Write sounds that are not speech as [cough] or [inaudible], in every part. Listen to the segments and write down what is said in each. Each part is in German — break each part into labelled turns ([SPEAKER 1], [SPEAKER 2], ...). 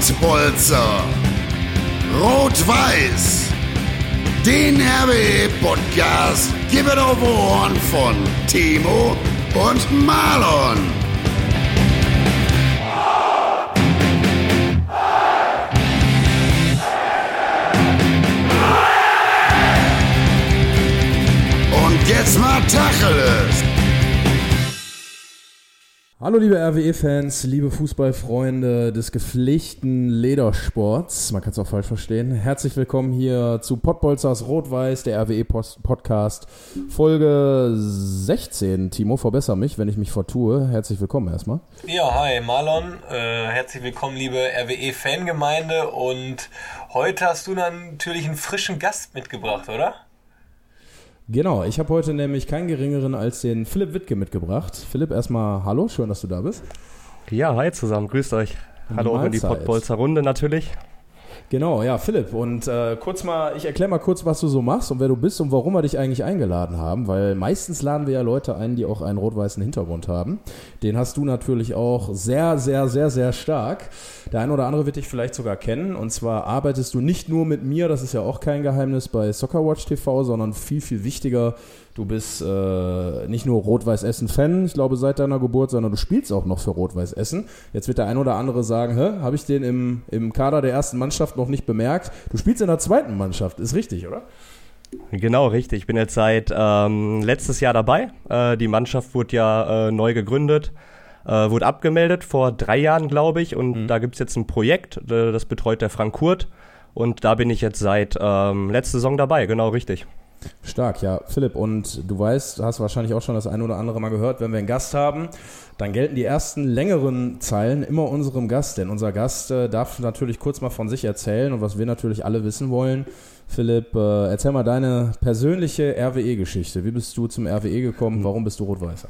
[SPEAKER 1] Pottbolzer. Rot-Weiß. Den RWE-Podcast gibt auf Ohren von Timo und Marlon. Und jetzt mal Tacheles.
[SPEAKER 2] Hallo liebe RWE-Fans, liebe Fußballfreunde des gepflichten Ledersports, man kann es auch falsch verstehen. Herzlich willkommen hier zu Pottbolzers Rot-Weiß, der RWE-Podcast, Folge 16. Timo, verbessere mich, wenn ich mich vertue. Herzlich willkommen erstmal.
[SPEAKER 3] Ja, hi Marlon, äh, herzlich willkommen liebe RWE-Fangemeinde und heute hast du natürlich einen frischen Gast mitgebracht, oder?
[SPEAKER 2] Genau, ich habe heute nämlich keinen geringeren als den Philipp Wittke mitgebracht. Philipp, erstmal hallo, schön, dass du da bist.
[SPEAKER 4] Ja, hi zusammen, grüßt euch. Hallo auch in die Pottbolzer Runde natürlich.
[SPEAKER 2] Genau, ja, Philipp. Und äh, kurz mal, ich erkläre mal kurz, was du so machst und wer du bist und warum wir dich eigentlich eingeladen haben, weil meistens laden wir ja Leute ein, die auch einen rot-weißen Hintergrund haben. Den hast du natürlich auch sehr, sehr, sehr, sehr stark. Der eine oder andere wird dich vielleicht sogar kennen. Und zwar arbeitest du nicht nur mit mir, das ist ja auch kein Geheimnis, bei Soccerwatch TV, sondern viel, viel wichtiger Du bist äh, nicht nur Rot-Weiß Essen-Fan, ich glaube, seit deiner Geburt, sondern du spielst auch noch für Rot-Weiß Essen. Jetzt wird der ein oder andere sagen, hä, habe ich den im, im Kader der ersten Mannschaft noch nicht bemerkt? Du spielst in der zweiten Mannschaft, ist richtig, oder?
[SPEAKER 4] Genau, richtig. Ich bin jetzt seit ähm, letztes Jahr dabei. Äh, die Mannschaft wurde ja äh, neu gegründet, äh, wurde abgemeldet vor drei Jahren, glaube ich. Und mhm. da gibt es jetzt ein Projekt, äh, das betreut der Frank Kurt. Und da bin ich jetzt seit ähm, letzter Saison dabei, genau richtig.
[SPEAKER 2] Stark, ja. Philipp, und du weißt, hast wahrscheinlich auch schon das eine oder andere Mal gehört, wenn wir einen Gast haben, dann gelten die ersten längeren Zeilen immer unserem Gast, denn unser Gast äh, darf natürlich kurz mal von sich erzählen und was wir natürlich alle wissen wollen. Philipp, äh, erzähl mal deine persönliche RWE-Geschichte. Wie bist du zum RWE gekommen? Hm. Warum bist du Rot-Weißer?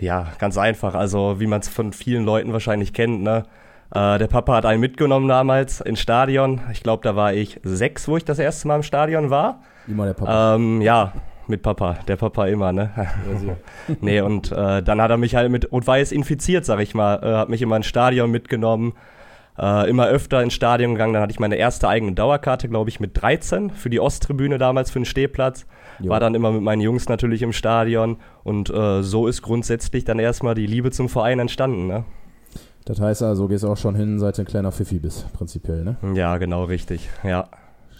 [SPEAKER 4] Ja, ganz einfach. Also, wie man es von vielen Leuten wahrscheinlich kennt, ne? Äh, der Papa hat einen mitgenommen damals ins Stadion. Ich glaube, da war ich sechs, wo ich das erste Mal im Stadion war.
[SPEAKER 2] Immer der Papa.
[SPEAKER 4] Ähm, ja, mit Papa. Der Papa immer, ne? [laughs] nee, und äh, dann hat er mich halt mit Rot-Weiß infiziert, sag ich mal. Äh, hat mich immer ins Stadion mitgenommen. Äh, immer öfter ins Stadion gegangen. Dann hatte ich meine erste eigene Dauerkarte, glaube ich, mit 13 für die Osttribüne damals, für den Stehplatz. Jo. War dann immer mit meinen Jungs natürlich im Stadion. Und äh, so ist grundsätzlich dann erstmal die Liebe zum Verein entstanden, ne?
[SPEAKER 2] Das heißt also, gehst auch schon hin, seit du ein kleiner Pfiffi bist, prinzipiell, ne?
[SPEAKER 4] Ja, genau, richtig, ja.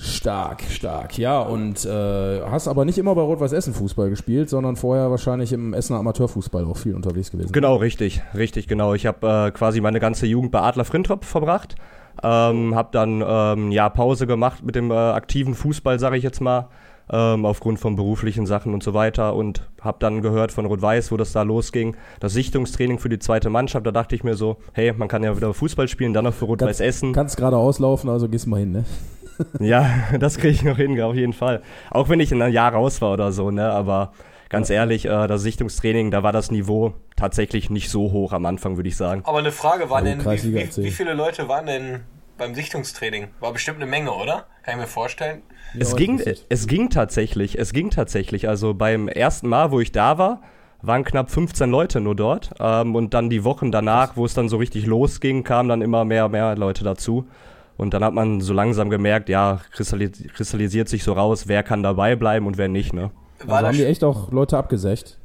[SPEAKER 2] Stark, stark. Ja, und äh, hast aber nicht immer bei Rot-Weiß Essen Fußball gespielt, sondern vorher wahrscheinlich im Essener Amateurfußball auch viel unterwegs gewesen.
[SPEAKER 4] Genau, richtig, richtig, genau. Ich habe äh, quasi meine ganze Jugend bei Adler Frintrop verbracht. Ähm, habe dann ähm, Jahr Pause gemacht mit dem äh, aktiven Fußball, sage ich jetzt mal ähm, aufgrund von beruflichen Sachen und so weiter und habe dann gehört von Rot-Weiß, wo das da losging, das Sichtungstraining für die zweite Mannschaft, da dachte ich mir so, hey, man kann ja wieder Fußball spielen, dann noch für Rot-Weiß Essen.
[SPEAKER 2] Kannst gerade auslaufen, also gehst mal hin, ne? [laughs]
[SPEAKER 4] ja, das kriege ich noch hin, auf jeden Fall. Auch wenn ich in einem Jahr raus war oder so, ne, aber ganz ja. ehrlich, äh, das Sichtungstraining, da war das Niveau tatsächlich nicht so hoch am Anfang, würde ich sagen.
[SPEAKER 3] Aber eine Frage, war oh, denn, wie, wie, wie viele Leute waren denn beim Sichtungstraining? War bestimmt eine Menge, oder? Kann ich mir vorstellen.
[SPEAKER 4] Es, ging, es ging tatsächlich, es ging tatsächlich. Also beim ersten Mal, wo ich da war, waren knapp 15 Leute nur dort. Ähm, und dann die Wochen danach, wo es dann so richtig losging, kamen dann immer mehr, mehr Leute dazu. Und dann hat man so langsam gemerkt, ja, kristallis kristallisiert sich so raus, wer kann dabei bleiben und wer nicht, ne?
[SPEAKER 2] Also haben die echt auch Leute abgesächt?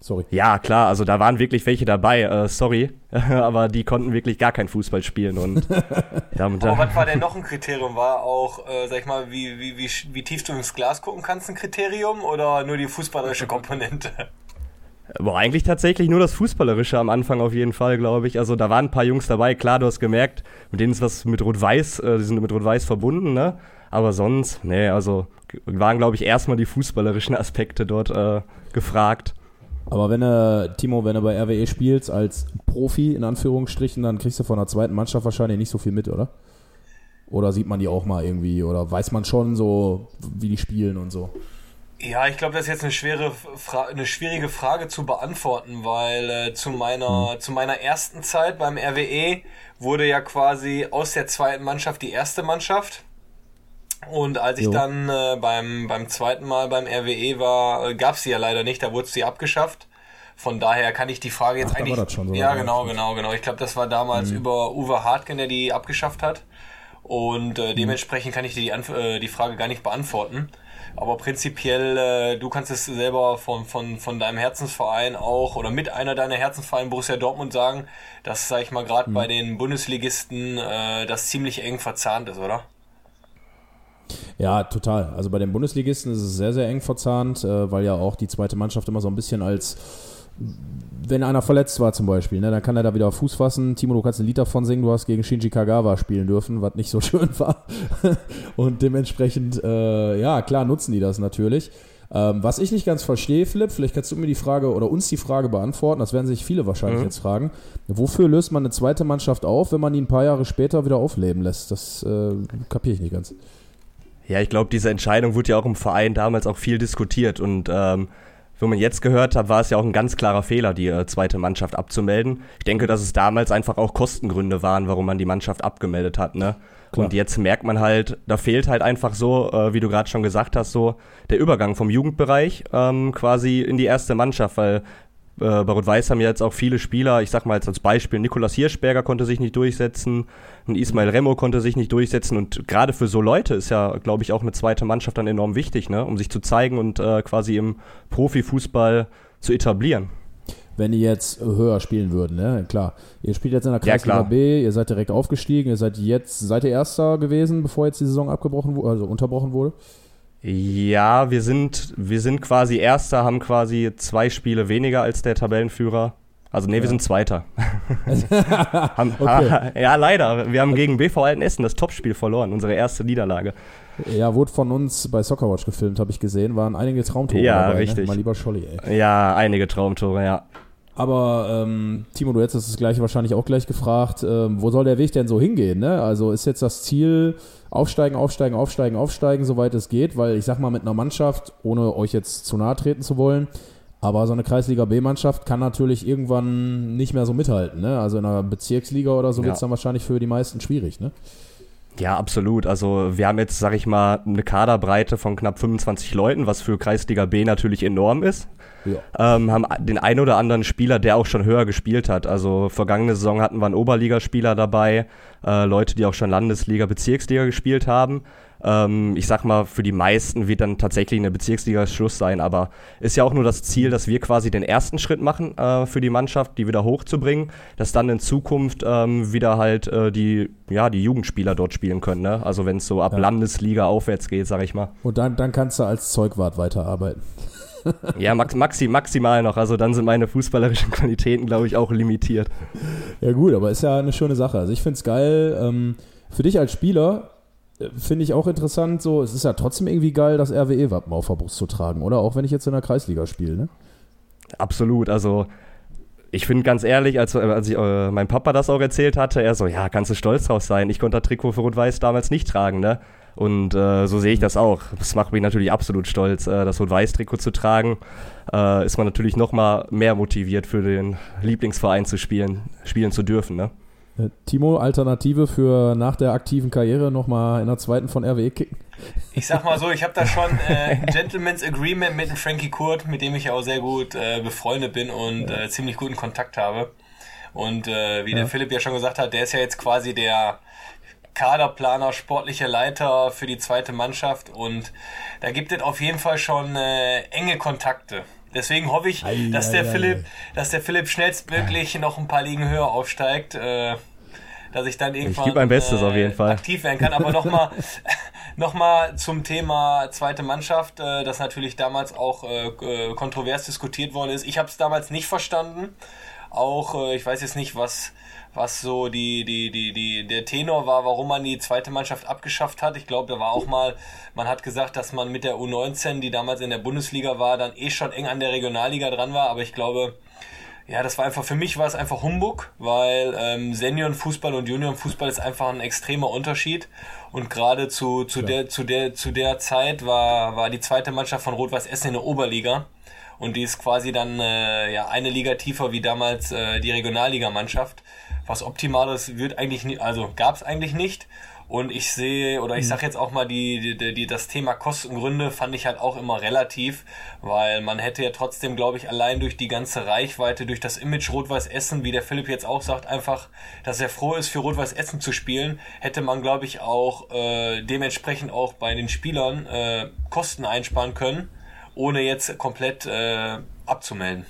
[SPEAKER 4] Sorry. Ja, klar, also da waren wirklich welche dabei, äh, sorry, [laughs] aber die konnten wirklich gar kein Fußball spielen und [laughs]
[SPEAKER 3] damit, Aber was war denn noch ein Kriterium? War auch, äh, sag ich mal, wie, wie, wie, wie tief du ins Glas gucken kannst, ein Kriterium oder nur die fußballerische [laughs] Komponente?
[SPEAKER 4] Boah, eigentlich tatsächlich nur das Fußballerische am Anfang auf jeden Fall, glaube ich. Also da waren ein paar Jungs dabei, klar, du hast gemerkt, mit denen ist was mit Rot-Weiß, äh, die sind mit Rot-Weiß verbunden, ne? Aber sonst, nee, also waren, glaube ich, erstmal die fußballerischen Aspekte dort äh, gefragt.
[SPEAKER 2] Aber wenn er, Timo, wenn er bei RWE spielt als Profi, in Anführungsstrichen, dann kriegst du von der zweiten Mannschaft wahrscheinlich nicht so viel mit, oder? Oder sieht man die auch mal irgendwie? Oder weiß man schon so, wie die spielen und so?
[SPEAKER 3] Ja, ich glaube, das ist jetzt eine schwere Fra eine schwierige Frage zu beantworten, weil äh, zu meiner hm. zu meiner ersten Zeit beim RWE wurde ja quasi aus der zweiten Mannschaft die erste Mannschaft. Und als ich jo. dann äh, beim, beim zweiten Mal beim RWE war, äh, gab es sie ja leider nicht, da wurde sie abgeschafft. Von daher kann ich die Frage jetzt
[SPEAKER 2] Ach, da
[SPEAKER 3] eigentlich.
[SPEAKER 2] war das schon so
[SPEAKER 3] ja,
[SPEAKER 2] weit,
[SPEAKER 3] genau, genau, genau. Ich glaube, das war damals über Uwe Hartgen, der die abgeschafft hat. Und äh, dementsprechend kann ich dir die, Anf äh, die Frage gar nicht beantworten. Aber prinzipiell, äh, du kannst es selber von, von, von deinem Herzensverein auch oder mit einer deiner Herzensvereine Borussia Dortmund sagen, dass, sag ich mal, gerade bei den Bundesligisten äh, das ziemlich eng verzahnt ist, oder?
[SPEAKER 2] Ja, total. Also bei den Bundesligisten ist es sehr, sehr eng verzahnt, äh, weil ja auch die zweite Mannschaft immer so ein bisschen als, wenn einer verletzt war zum Beispiel, ne, dann kann er da wieder Fuß fassen. Timo, du kannst ein Lied davon singen, du hast gegen Shinji Kagawa spielen dürfen, was nicht so [laughs] schön war. Und dementsprechend, äh, ja, klar nutzen die das natürlich. Ähm, was ich nicht ganz verstehe, Philipp, vielleicht kannst du mir die Frage oder uns die Frage beantworten, das werden sich viele wahrscheinlich jetzt fragen. Wofür löst man eine zweite Mannschaft auf, wenn man die ein paar Jahre später wieder aufleben lässt? Das äh, kapiere ich nicht ganz.
[SPEAKER 4] Ja, ich glaube, diese Entscheidung wurde ja auch im Verein damals auch viel diskutiert und ähm, wie man jetzt gehört hat, war es ja auch ein ganz klarer Fehler, die äh, zweite Mannschaft abzumelden. Ich denke, dass es damals einfach auch Kostengründe waren, warum man die Mannschaft abgemeldet hat. Ne?
[SPEAKER 2] Klar.
[SPEAKER 4] Und jetzt merkt man halt, da fehlt halt einfach so, äh, wie du gerade schon gesagt hast, so der Übergang vom Jugendbereich ähm, quasi in die erste Mannschaft, weil äh, bei Rot-Weiß haben ja jetzt auch viele Spieler, ich sag mal jetzt als Beispiel, Nikolas Hirschberger konnte sich nicht durchsetzen, ein Ismail Remo konnte sich nicht durchsetzen und gerade für so Leute ist ja, glaube ich, auch eine zweite Mannschaft dann enorm wichtig, ne? um sich zu zeigen und äh, quasi im Profifußball zu etablieren.
[SPEAKER 2] wenn die jetzt höher spielen würden, ne? Klar. Ihr spielt jetzt in der
[SPEAKER 4] Ja,
[SPEAKER 2] Kreisliga
[SPEAKER 4] klar.
[SPEAKER 2] B, ihr seid direkt aufgestiegen, ihr seid jetzt, seid ihr Erster gewesen, bevor jetzt die Saison abgebrochen wurde, also unterbrochen wurde?
[SPEAKER 4] Ja, wir sind, wir sind quasi Erster, haben quasi zwei Spiele weniger als der Tabellenführer. Also nee, wir sind Zweiter. [laughs] haben,
[SPEAKER 2] Okay.
[SPEAKER 4] ja, leider. Wir haben gegen BV Altenessen das Topspiel verloren, unsere erste Niederlage.
[SPEAKER 2] Ja, wurde von uns bei Soccerwatch gefilmt, habe ich gesehen, waren einige Traumtore
[SPEAKER 4] Ja,
[SPEAKER 2] dabei,
[SPEAKER 4] richtig.
[SPEAKER 2] Ne? Mal lieber Scholli, ey.
[SPEAKER 4] Ja, einige Traumtore, ja.
[SPEAKER 2] Aber ähm, Timo, du hättest das gleiche wahrscheinlich auch gleich gefragt, ähm, wo soll der Weg denn so hingehen? Ne? Also ist jetzt das Ziel aufsteigen, aufsteigen, aufsteigen, aufsteigen, soweit es geht, weil ich sag mal mit einer Mannschaft, ohne euch jetzt zu nahe treten zu wollen, aber so eine Kreisliga B-Mannschaft kann natürlich irgendwann nicht mehr so mithalten. Ne? Also in einer Bezirksliga oder so
[SPEAKER 4] Ja.
[SPEAKER 2] wird es dann wahrscheinlich für die meisten schwierig. Ne?
[SPEAKER 4] Ja, absolut. Also wir haben jetzt, sag ich mal, eine Kaderbreite von knapp 25 Leuten, was für Kreisliga B natürlich enorm ist.
[SPEAKER 2] Ja.
[SPEAKER 4] Ähm, haben den ein oder anderen Spieler, der auch schon höher gespielt hat. Also vergangene Saison hatten wir einen Oberligaspieler dabei, äh, Leute, die auch schon Landesliga, Bezirksliga gespielt haben. Ähm, ich sag mal, für die meisten wird dann tatsächlich eine Bezirksliga Schluss sein, aber ist ja auch nur das Ziel, dass wir quasi den ersten Schritt machen äh, für die Mannschaft, die wieder hochzubringen, dass dann in Zukunft ähm, wieder halt äh, die, ja, die Jugendspieler dort spielen können. Ne? Also wenn es so ab
[SPEAKER 2] Ja.
[SPEAKER 4] Landesliga aufwärts geht, sag ich mal.
[SPEAKER 2] Und dann, dann kannst du als Zeugwart weiterarbeiten. [laughs]
[SPEAKER 4] Ja, max, maxi, maximal noch. Also dann sind meine fußballerischen [laughs] Qualitäten, glaube ich, auch limitiert.
[SPEAKER 2] Ja gut, aber ist ja eine schöne Sache. Also ich finde es geil. Ähm, für dich als Spieler finde ich auch interessant, so, es ist ja trotzdem irgendwie geil, das RWE-Wappen auf der Brust zu tragen, oder? Auch wenn ich jetzt in der Kreisliga spiele, ne?
[SPEAKER 4] Absolut. Also ich finde ganz ehrlich, als, als ich, äh, mein Papa das auch erzählt hatte, er so, ja, kannst du stolz drauf sein. Ich konnte das Trikot für Rot-Weiß damals nicht tragen, ne? Und äh, so sehe ich das auch. Das macht mich natürlich absolut stolz, äh, das Rot-Weiß-Trikot zu tragen. Äh, ist man natürlich noch mal mehr motiviert, für den Lieblingsverein zu spielen, spielen zu dürfen, ne?
[SPEAKER 2] Äh, Timo, Alternative für nach der aktiven Karriere nochmal in der zweiten von RWE kicken?
[SPEAKER 3] Ich sag mal so, ich habe da schon äh, ein [laughs] Gentleman's Agreement mit dem Frankie Kurt, mit dem ich ja auch sehr gut äh, befreundet bin und äh, ziemlich guten Kontakt habe. Und äh, wie der Philipp ja schon gesagt hat, der ist ja jetzt quasi der Kaderplaner, sportlicher Leiter für die zweite Mannschaft und da gibt es auf jeden Fall schon äh, enge Kontakte. Deswegen hoffe ich, dass der Philipp, dass der Philipp schnellstmöglich noch ein paar Ligen höher aufsteigt, äh, dass ich dann irgendwann
[SPEAKER 4] mein Bestes auf jeden Fall.
[SPEAKER 3] aktiv werden kann. Aber nochmal [laughs] [laughs] noch mal zum Thema zweite Mannschaft, äh, das natürlich damals auch äh, äh, kontrovers diskutiert worden ist. Ich habe es damals nicht verstanden. Auch äh, ich weiß jetzt nicht, was was so die, die, die, die, der Tenor war, warum man die zweite Mannschaft abgeschafft hat. Ich glaube, da war auch mal, man hat gesagt, dass man mit der U19, die damals in der Bundesliga war, dann eh schon eng an der Regionalliga dran war. Aber ich glaube, ja, das war einfach, für mich war es einfach Humbug, weil ähm, Seniorenfußball und Juniorenfußball ist einfach ein extremer Unterschied. Und gerade zu, zu, der, zu, der, zu der Zeit war, war die zweite Mannschaft von Rot-Weiß Essen in der Oberliga. Und die ist quasi dann äh, ja, eine Liga tiefer wie damals äh, die Regionalligamannschaft. Was Optimales wird eigentlich nicht, also gab es eigentlich nicht. Und ich sehe, oder ich
[SPEAKER 2] Mhm.
[SPEAKER 3] sag jetzt auch mal, die, die, die, das Thema Kostengründe fand ich halt auch immer relativ, weil man hätte ja trotzdem, glaube ich, allein durch die ganze Reichweite, durch das Image Rot-Weiß Essen, wie der Philipp jetzt auch sagt, einfach, dass er froh ist, für Rot-Weiß Essen zu spielen, hätte man, glaube ich, auch äh, dementsprechend auch bei den Spielern äh, Kosten einsparen können, ohne jetzt komplett äh, abzumelden.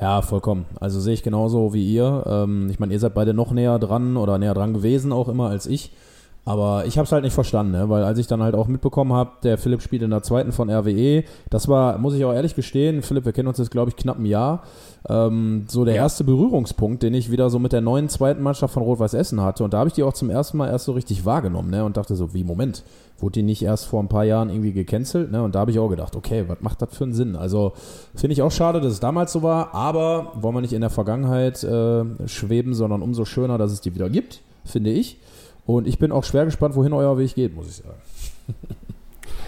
[SPEAKER 2] Ja, vollkommen. Also sehe ich genauso wie ihr. Ähm, ich meine, ihr seid beide noch näher dran oder näher dran gewesen auch immer als ich. Aber ich habe es halt nicht verstanden, ne? weil als ich dann halt auch mitbekommen habe, der Philipp spielt in der zweiten von RWE, das war, muss ich auch ehrlich gestehen, Philipp, wir kennen uns jetzt, glaube ich, knapp ein Jahr, ähm, so der erste Berührungspunkt, den ich wieder so mit der neuen zweiten Mannschaft von Rot-Weiß Essen hatte. Und da habe ich die auch zum ersten Mal erst so richtig wahrgenommen ne? und dachte so, wie, Moment, wurde die nicht erst vor ein paar Jahren irgendwie gecancelt? Ne? Und da habe ich auch gedacht, okay, was macht das für einen Sinn? Also finde ich auch schade, dass es damals so war, aber wollen wir nicht in der Vergangenheit äh, schweben, sondern umso schöner, dass es die wieder gibt, finde ich. Und ich bin auch schwer gespannt, wohin euer Weg geht, muss ich sagen. [laughs]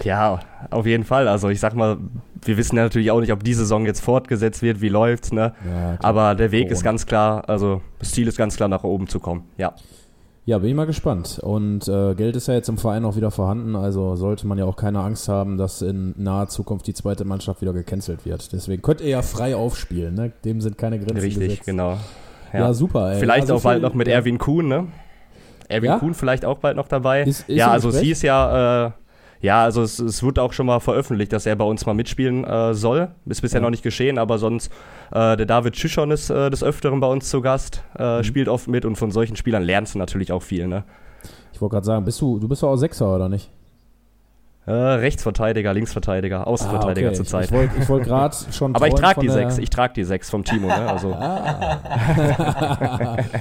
[SPEAKER 4] Ja, auf jeden Fall. Also ich sag mal, wir wissen ja natürlich auch nicht, ob die Saison jetzt fortgesetzt wird, wie läuft's, ne?
[SPEAKER 2] Ja.
[SPEAKER 4] Aber der Weg ist ganz klar, also das Ziel ist ganz klar, nach oben zu kommen. Ja.
[SPEAKER 2] Ja, bin ich mal gespannt. Und äh, Geld ist ja jetzt im Verein auch wieder vorhanden, also sollte man ja auch keine Angst haben, dass in naher Zukunft die zweite Mannschaft wieder gecancelt wird. Deswegen könnt ihr ja frei aufspielen, ne? Dem sind keine Grenzen
[SPEAKER 4] Richtig,
[SPEAKER 2] gesetzt.
[SPEAKER 4] genau.
[SPEAKER 2] Ja, super, ey.
[SPEAKER 4] Vielleicht
[SPEAKER 2] Also
[SPEAKER 4] auch bald noch mit
[SPEAKER 2] ja.
[SPEAKER 4] Erwin Kuhn, ne? Erwin
[SPEAKER 2] Ja?
[SPEAKER 4] Kuhn vielleicht auch bald noch dabei.
[SPEAKER 2] Ist- ist
[SPEAKER 4] ja, also es hieß ja, äh, ja, also es, es wurde auch schon mal veröffentlicht, dass er bei uns mal mitspielen äh, soll. Ist bisher
[SPEAKER 2] Ja.
[SPEAKER 4] noch nicht geschehen, aber sonst, äh, der David Schüschon ist äh, des Öfteren bei uns zu Gast, äh,
[SPEAKER 2] Mhm.
[SPEAKER 4] spielt oft mit und von solchen Spielern lernst du natürlich auch viel, ne?
[SPEAKER 2] Ich wollte gerade sagen, bist du, du bist doch auch Sechser, oder nicht?
[SPEAKER 4] Äh, Rechtsverteidiger, Linksverteidiger, Außenverteidiger
[SPEAKER 2] Ah, okay.
[SPEAKER 4] zurzeit.
[SPEAKER 2] Ich, ich wollte wollt gerade [laughs] schon
[SPEAKER 4] aber ich
[SPEAKER 2] träumen
[SPEAKER 4] trage die sechs, ich trage die sechs vom Timo, ne? Also,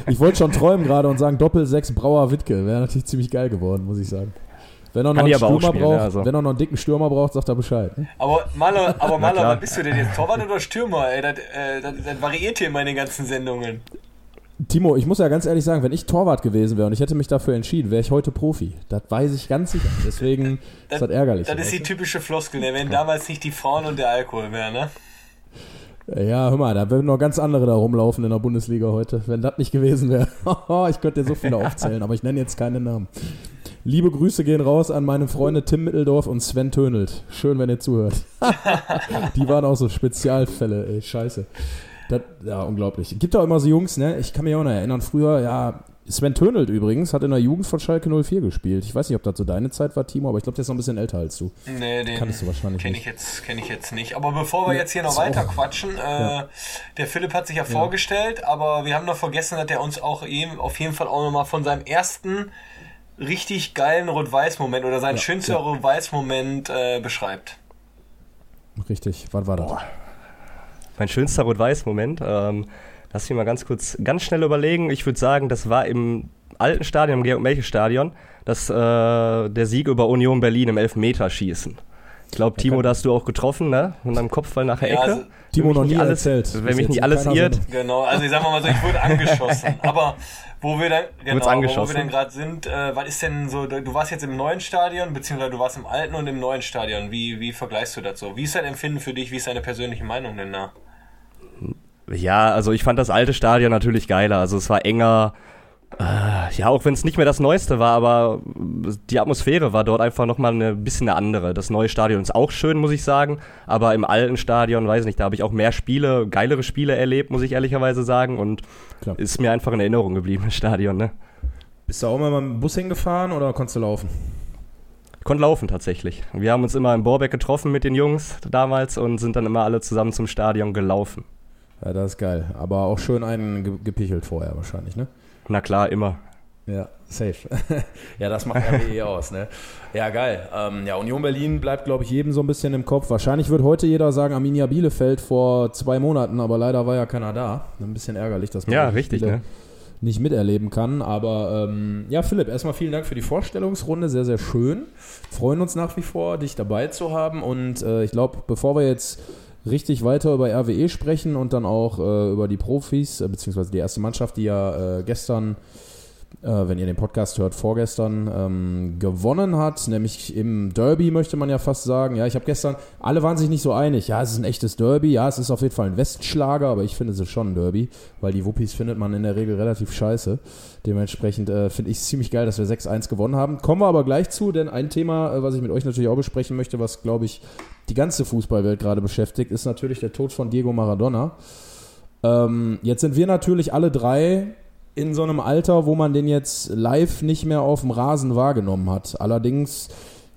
[SPEAKER 2] ich wollte schon träumen gerade und sagen Doppel-6 Brauer Wittke. Wäre natürlich ziemlich geil geworden, muss ich sagen. Wenn er noch einen Stürmer
[SPEAKER 4] spielen,
[SPEAKER 2] braucht,
[SPEAKER 4] ne, also.
[SPEAKER 2] wenn er noch einen dicken Stürmer braucht, sagt er Bescheid. Ne?
[SPEAKER 3] Aber Maler, aber Maler, bist du denn jetzt? Torwart oder Stürmer? Ey, das, äh, das, das variiert hier in meinen ganzen Sendungen.
[SPEAKER 2] Timo, ich muss ja ganz ehrlich sagen, wenn ich Torwart gewesen wäre und ich hätte mich dafür entschieden, wäre ich heute Profi. Das weiß ich ganz sicher. Deswegen [laughs] ist das ärgerlich.
[SPEAKER 3] Das ist die typische Floskel, ne? wenn damals nicht die Frauen und der Alkohol wären, ne?
[SPEAKER 2] ja, hör mal, da würden noch ganz andere da rumlaufen in der Bundesliga heute, wenn das nicht gewesen wäre. [laughs] ich könnte dir so viele aufzählen, aber ich nenne jetzt keine Namen. Liebe Grüße gehen raus an meine Freunde Tim Mitteldorf und Sven Tönelt. Schön, wenn ihr zuhört. [laughs] die waren auch so Spezialfälle, ey, scheiße. Das, ja, unglaublich. Gibt auch immer so Jungs, ne? Ich kann mich auch noch erinnern, früher, ja, Sven Tönelt übrigens hat in der Jugend von Schalke 04 gespielt. Ich weiß nicht, ob das so deine Zeit war, Timo, aber ich glaube, der ist noch ein bisschen älter als du.
[SPEAKER 3] Nee, den
[SPEAKER 2] Kanntest du wahrscheinlich
[SPEAKER 3] kenn
[SPEAKER 2] nicht.
[SPEAKER 3] ich jetzt, kenn ich jetzt nicht. Aber bevor wir
[SPEAKER 2] Ja,
[SPEAKER 3] jetzt hier noch
[SPEAKER 2] ist auch-
[SPEAKER 3] weiter [laughs] quatschen, äh,
[SPEAKER 2] Ja.
[SPEAKER 3] der Philipp hat sich ja, vorgestellt, aber wir haben noch vergessen, dass er uns auch eben, auf jeden Fall auch nochmal von seinem ersten richtig geilen Rot-Weiß-Moment oder seinen
[SPEAKER 2] Ja,
[SPEAKER 3] schönsten
[SPEAKER 2] ja.
[SPEAKER 3] Rot-Weiß-Moment äh, beschreibt.
[SPEAKER 2] Richtig, was war das?
[SPEAKER 4] Mein schönster Rot-Weiß-Moment, ähm, lass mich mal ganz kurz, ganz schnell überlegen. Ich würde sagen, das war im alten Stadion, im Georg-Melche-Stadion, das, äh, der Sieg über Union Berlin im Elfmeterschießen. Ich glaube, Timo, da hast du auch getroffen, ne? Und am Kopfball nach der
[SPEAKER 3] Ja,
[SPEAKER 4] Ecke.
[SPEAKER 3] also-
[SPEAKER 2] Timo noch
[SPEAKER 4] nicht
[SPEAKER 2] nie
[SPEAKER 4] alles,
[SPEAKER 2] erzählt.
[SPEAKER 4] Wenn mich nicht alles irrt.
[SPEAKER 3] Genau, also ich sag mal so, ich wurde angeschossen. [laughs] Aber wo wir dann, genau, wo wir dann gerade sind, äh, was ist denn so, du warst jetzt im neuen Stadion, beziehungsweise du warst im alten und im neuen Stadion. Wie, wie vergleichst du das so? Wie ist dein Empfinden für dich? Wie ist deine persönliche Meinung denn da?
[SPEAKER 4] Ja, also ich fand das alte Stadion natürlich geiler. Also es war enger. Äh, ja, auch wenn es nicht mehr das Neueste war, aber die Atmosphäre war dort einfach nochmal ein bisschen eine andere. Das neue Stadion ist auch schön, muss ich sagen. Aber im alten Stadion, weiß nicht, da habe ich auch mehr Spiele, geilere Spiele erlebt, muss ich ehrlicherweise sagen. Und
[SPEAKER 2] Klar.
[SPEAKER 4] ist mir einfach in Erinnerung geblieben, das Stadion. Ne?
[SPEAKER 2] Bist du auch mal mit dem Bus hingefahren oder konntest du laufen?
[SPEAKER 4] Ich konnte laufen tatsächlich. Wir haben uns immer in Borbeck getroffen mit den Jungs damals und sind dann immer alle zusammen zum Stadion gelaufen.
[SPEAKER 2] Ja, das ist geil. Aber auch schön einen ge- gepichelt vorher wahrscheinlich, ne?
[SPEAKER 4] Na klar, immer.
[SPEAKER 2] Ja, safe. [laughs] ja, das macht RWE [laughs] aus, ne? Ja, geil. Ähm, ja, Union Berlin bleibt, glaube ich, jedem so ein bisschen im Kopf. Wahrscheinlich wird heute jeder sagen Arminia Bielefeld vor zwei Monaten, aber leider war ja keiner da. Ein bisschen ärgerlich, dass man
[SPEAKER 4] Ja, richtig, ne?
[SPEAKER 2] nicht miterleben kann. Aber ähm, ja, Philipp, erstmal vielen Dank für die Vorstellungsrunde. Sehr, sehr schön. Freuen uns nach wie vor, dich dabei zu haben. Und äh, ich glaube, bevor wir jetzt richtig weiter über RWE sprechen und dann auch äh, über die Profis, äh, beziehungsweise die erste Mannschaft, die ja äh, gestern wenn ihr den Podcast hört, vorgestern ähm, gewonnen hat, nämlich im Derby, möchte man ja fast sagen. Ja, ich habe gestern, alle waren sich nicht so einig. Ja, es ist ein echtes Derby. Ja, es ist auf jeden Fall ein Westschlager, aber ich finde es schon ein Derby, weil die Wuppis findet man in der Regel relativ scheiße. Dementsprechend äh, finde ich es ziemlich geil, dass wir 6-1 gewonnen haben. Kommen wir aber gleich zu, denn ein Thema, äh, was ich mit euch natürlich auch besprechen möchte, was, glaube ich, die ganze Fußballwelt gerade beschäftigt, ist natürlich der Tod von Diego Maradona. Ähm, jetzt sind wir natürlich alle drei in so einem Alter, wo man den jetzt live nicht mehr auf dem Rasen wahrgenommen hat. Allerdings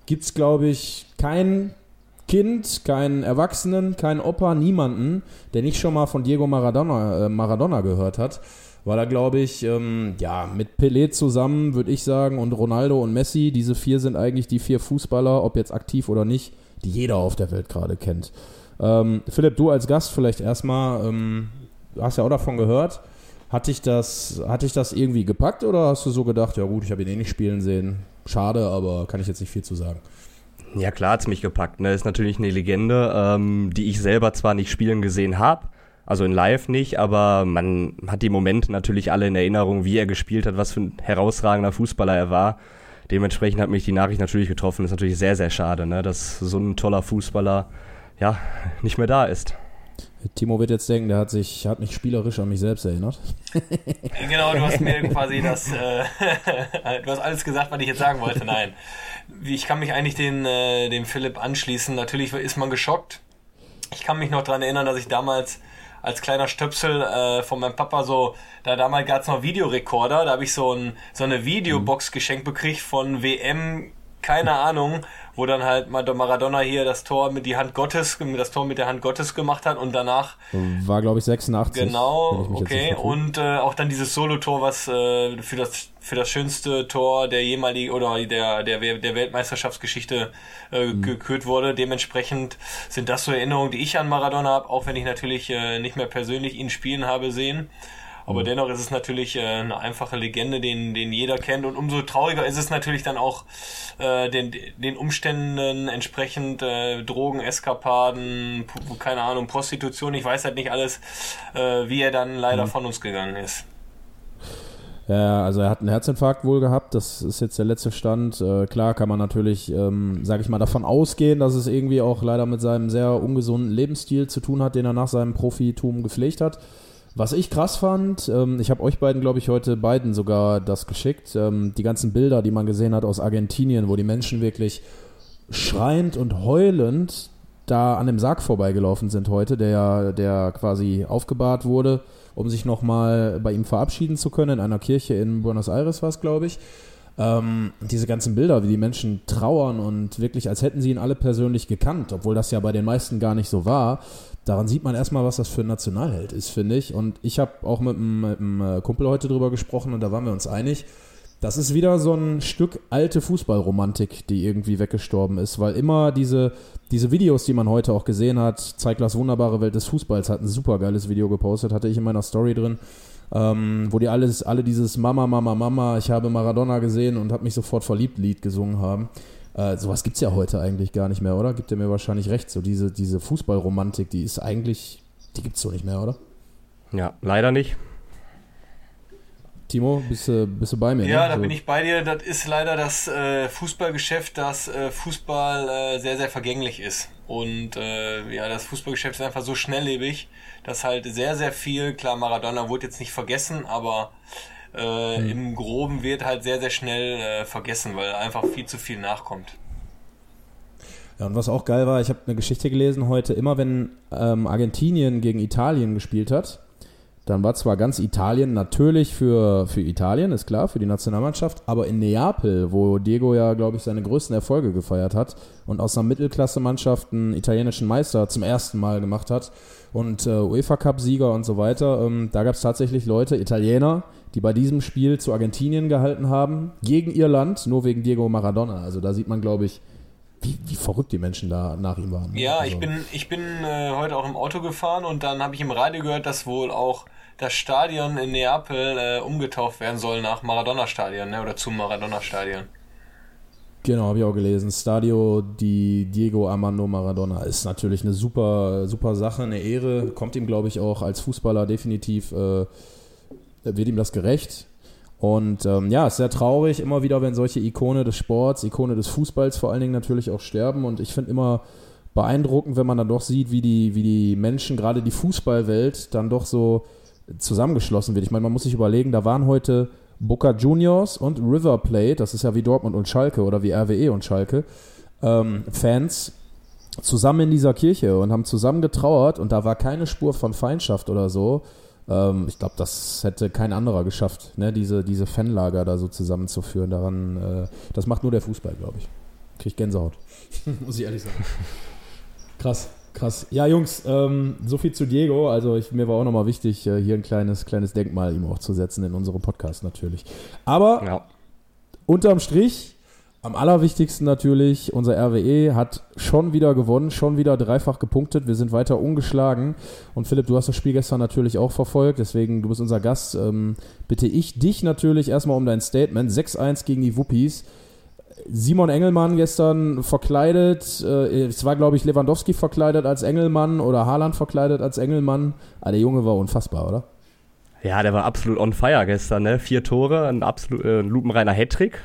[SPEAKER 2] gibt es, glaube ich, kein Kind, keinen Erwachsenen, keinen Opa, niemanden, der nicht schon mal von Diego Maradona, äh, Maradona gehört hat. Weil er, glaube ich, ähm, ja, mit Pelé zusammen, würde ich sagen, und Ronaldo und Messi, diese vier sind eigentlich die vier Fußballer, ob jetzt aktiv oder nicht, die jeder auf der Welt gerade kennt. Ähm, Philipp, du als Gast vielleicht erstmal, ähm, hast ja auch davon gehört. Hat dich, das, hat dich das irgendwie gepackt oder hast du so gedacht, ja gut, ich habe ihn eh nicht spielen sehen, schade, aber kann ich jetzt nicht viel zu sagen?
[SPEAKER 4] Ja, klar hat es mich gepackt. Ne? Ist natürlich eine Legende, ähm, die ich selber zwar nicht spielen gesehen habe, also in Live nicht, aber man hat die Momente natürlich alle in Erinnerung, wie er gespielt hat, was für ein herausragender Fußballer er war. Dementsprechend hat mich die Nachricht natürlich getroffen. Ist natürlich sehr, sehr schade, ne? dass so ein toller Fußballer ja nicht mehr da ist.
[SPEAKER 2] Timo wird jetzt denken, der hat sich, hat mich spielerisch an mich selbst erinnert. [laughs]
[SPEAKER 3] genau, du hast mir quasi das, äh, [laughs] du hast alles gesagt, was ich jetzt sagen wollte. Nein, ich kann mich eigentlich den, äh, dem Philipp anschließen. Natürlich ist man geschockt. Ich kann mich noch daran erinnern, dass ich damals als kleiner Stöpsel äh, von meinem Papa so, da damals gab es noch Videorekorder, da habe ich so, ein, so eine Videobox geschenkt bekriegt von WM, keine Ahnung, wo dann halt Maradona hier das Tor mit die Hand Gottes, das Tor mit der Hand Gottes gemacht hat und danach
[SPEAKER 2] war glaube ich 86.
[SPEAKER 3] Genau, okay und äh, auch dann dieses Solo-Tor, was äh, für das für das schönste Tor der jemaligen oder der der der Weltmeisterschaftsgeschichte äh, mhm. gekürt wurde. Dementsprechend sind das so Erinnerungen, die ich an Maradona habe, auch wenn ich natürlich äh, nicht mehr persönlich ihn spielen habe sehen. Aber mhm. dennoch ist es natürlich äh, eine einfache Legende, den, den jeder kennt. Und umso trauriger ist es natürlich dann auch äh, den, den Umständen entsprechend äh, Drogen, Eskapaden, keine Ahnung, Prostitution, ich weiß halt nicht alles, äh, wie er dann leider mhm. von uns gegangen ist.
[SPEAKER 2] Ja, also er hat einen Herzinfarkt wohl gehabt, das ist jetzt der letzte Stand. Äh, klar kann man natürlich, ähm, sage ich mal, davon ausgehen, dass es irgendwie auch leider mit seinem sehr ungesunden Lebensstil zu tun hat, den er nach seinem Profitum gepflegt hat. Was ich krass fand, ähm, ich habe euch beiden, glaube ich, heute beiden sogar das geschickt, ähm, die ganzen Bilder, die man gesehen hat aus Argentinien, wo die Menschen wirklich schreiend und heulend da an dem Sarg vorbeigelaufen sind heute, der, der quasi aufgebahrt wurde, um sich nochmal bei ihm verabschieden zu können, in einer Kirche in Buenos Aires war es, glaube ich. Ähm, diese ganzen Bilder, wie die Menschen trauern und wirklich, als hätten sie ihn alle persönlich gekannt, obwohl das ja bei den meisten gar nicht so war daran sieht man erstmal, was das für ein Nationalheld ist, finde ich. Und ich habe auch mit einem, äh, Kumpel heute drüber gesprochen und da waren wir uns einig. Das ist wieder so ein Stück alte Fußballromantik, die irgendwie weggestorben ist, weil immer diese, diese Videos, die man heute auch gesehen hat, Zeiglers wunderbare Welt des Fußballs hat ein super geiles Video gepostet, hatte ich in meiner Story drin, ähm, wo die alles, alle dieses Mama, Mama, Mama, ich habe Maradona gesehen und habe mich sofort verliebt Lied gesungen haben. Äh, sowas gibt es ja heute eigentlich gar nicht mehr, oder? Gibt ihr mir wahrscheinlich recht. So diese, diese Fußballromantik, die ist eigentlich, die gibt es so nicht mehr, oder?
[SPEAKER 4] Ja, leider nicht.
[SPEAKER 2] Timo, bist, du, bist du bei mir?
[SPEAKER 3] Ja,
[SPEAKER 2] ne?
[SPEAKER 3] da so. bin ich bei dir. Das ist leider das äh, Fußballgeschäft, das äh, Fußball äh, sehr, sehr vergänglich ist. Und äh, ja, das Fußballgeschäft ist einfach so schnelllebig, dass halt sehr, sehr viel, klar, Maradona wurde jetzt nicht vergessen, aber äh, mhm. im Groben wird halt sehr, sehr schnell äh, vergessen, weil einfach viel zu viel nachkommt.
[SPEAKER 2] Ja, und was auch geil war, ich habe eine Geschichte gelesen heute, immer wenn ähm, Argentinien gegen Italien gespielt hat, dann war zwar ganz Italien natürlich für, für Italien, ist klar, für die Nationalmannschaft, aber in Neapel, wo Diego ja, glaube ich, seine größten Erfolge gefeiert hat und aus einer Mittelklasse-Mannschaft einen italienischen Meister zum ersten Mal gemacht hat und äh, UEFA-Cup-Sieger und so weiter, ähm, da gab es tatsächlich Leute, Italiener, die bei diesem Spiel zu Argentinien gehalten haben, gegen ihr Land, nur wegen Diego Maradona. Also da sieht man, glaube ich, wie, wie, verrückt die Menschen da nach ihm waren.
[SPEAKER 3] Ja,
[SPEAKER 2] also.
[SPEAKER 3] ich bin, ich bin äh, heute auch im Auto gefahren und dann habe ich im Radio gehört, dass wohl auch das Stadion in Neapel äh, umgetauft werden soll nach Maradona-Stadion ne? oder zum Maradona-Stadion.
[SPEAKER 2] Genau, habe ich auch gelesen. Stadio di Diego Armando Maradona ist natürlich eine super, super Sache, eine Ehre. Kommt ihm, glaube ich, auch als Fußballer definitiv, äh, wird ihm das gerecht. Und ähm, ja, ist sehr traurig, immer wieder, wenn solche Ikone des Sports, Ikone des Fußballs vor allen Dingen natürlich auch sterben. Und ich finde immer beeindruckend, wenn man dann doch sieht, wie die, wie die Menschen, gerade die Fußballwelt, dann doch so zusammengeschlossen wird. Ich meine, man muss sich überlegen, da waren heute Boca Juniors und River Plate, das ist ja wie Dortmund und Schalke oder wie RWE und Schalke, ähm, Fans zusammen in dieser Kirche und haben zusammen getrauert und da war keine Spur von Feindschaft oder so. Ähm, ich glaube, das hätte kein anderer geschafft, ne? diese, diese Fanlager da so zusammenzuführen. Daran, äh, das macht nur der Fußball, glaube ich. Krieg Gänsehaut. [laughs] Muss ich ehrlich sagen. Krass, krass. Ja, Jungs, ähm, so viel zu Diego. Also ich, mir war auch nochmal wichtig, äh, hier ein kleines, kleines Denkmal ihm auch zu setzen in unserem Podcast natürlich. Aber ja. unterm Strich am allerwichtigsten natürlich, unser RWE hat schon wieder gewonnen, schon wieder dreifach gepunktet. Wir sind weiter ungeschlagen. Und Philipp, du hast das Spiel gestern natürlich auch verfolgt, deswegen du bist unser Gast. Ähm, bitte ich dich natürlich erstmal um dein Statement. 6-1 gegen die Wuppies. Simon Engelmann gestern verkleidet, äh, es war glaube ich Lewandowski verkleidet als Engelmann oder Haaland verkleidet als Engelmann. Ah, der Junge war unfassbar, oder?
[SPEAKER 4] Ja, der war absolut on fire gestern, ne? Vier Tore, ein absolut äh, ein lupenreiner Hattrick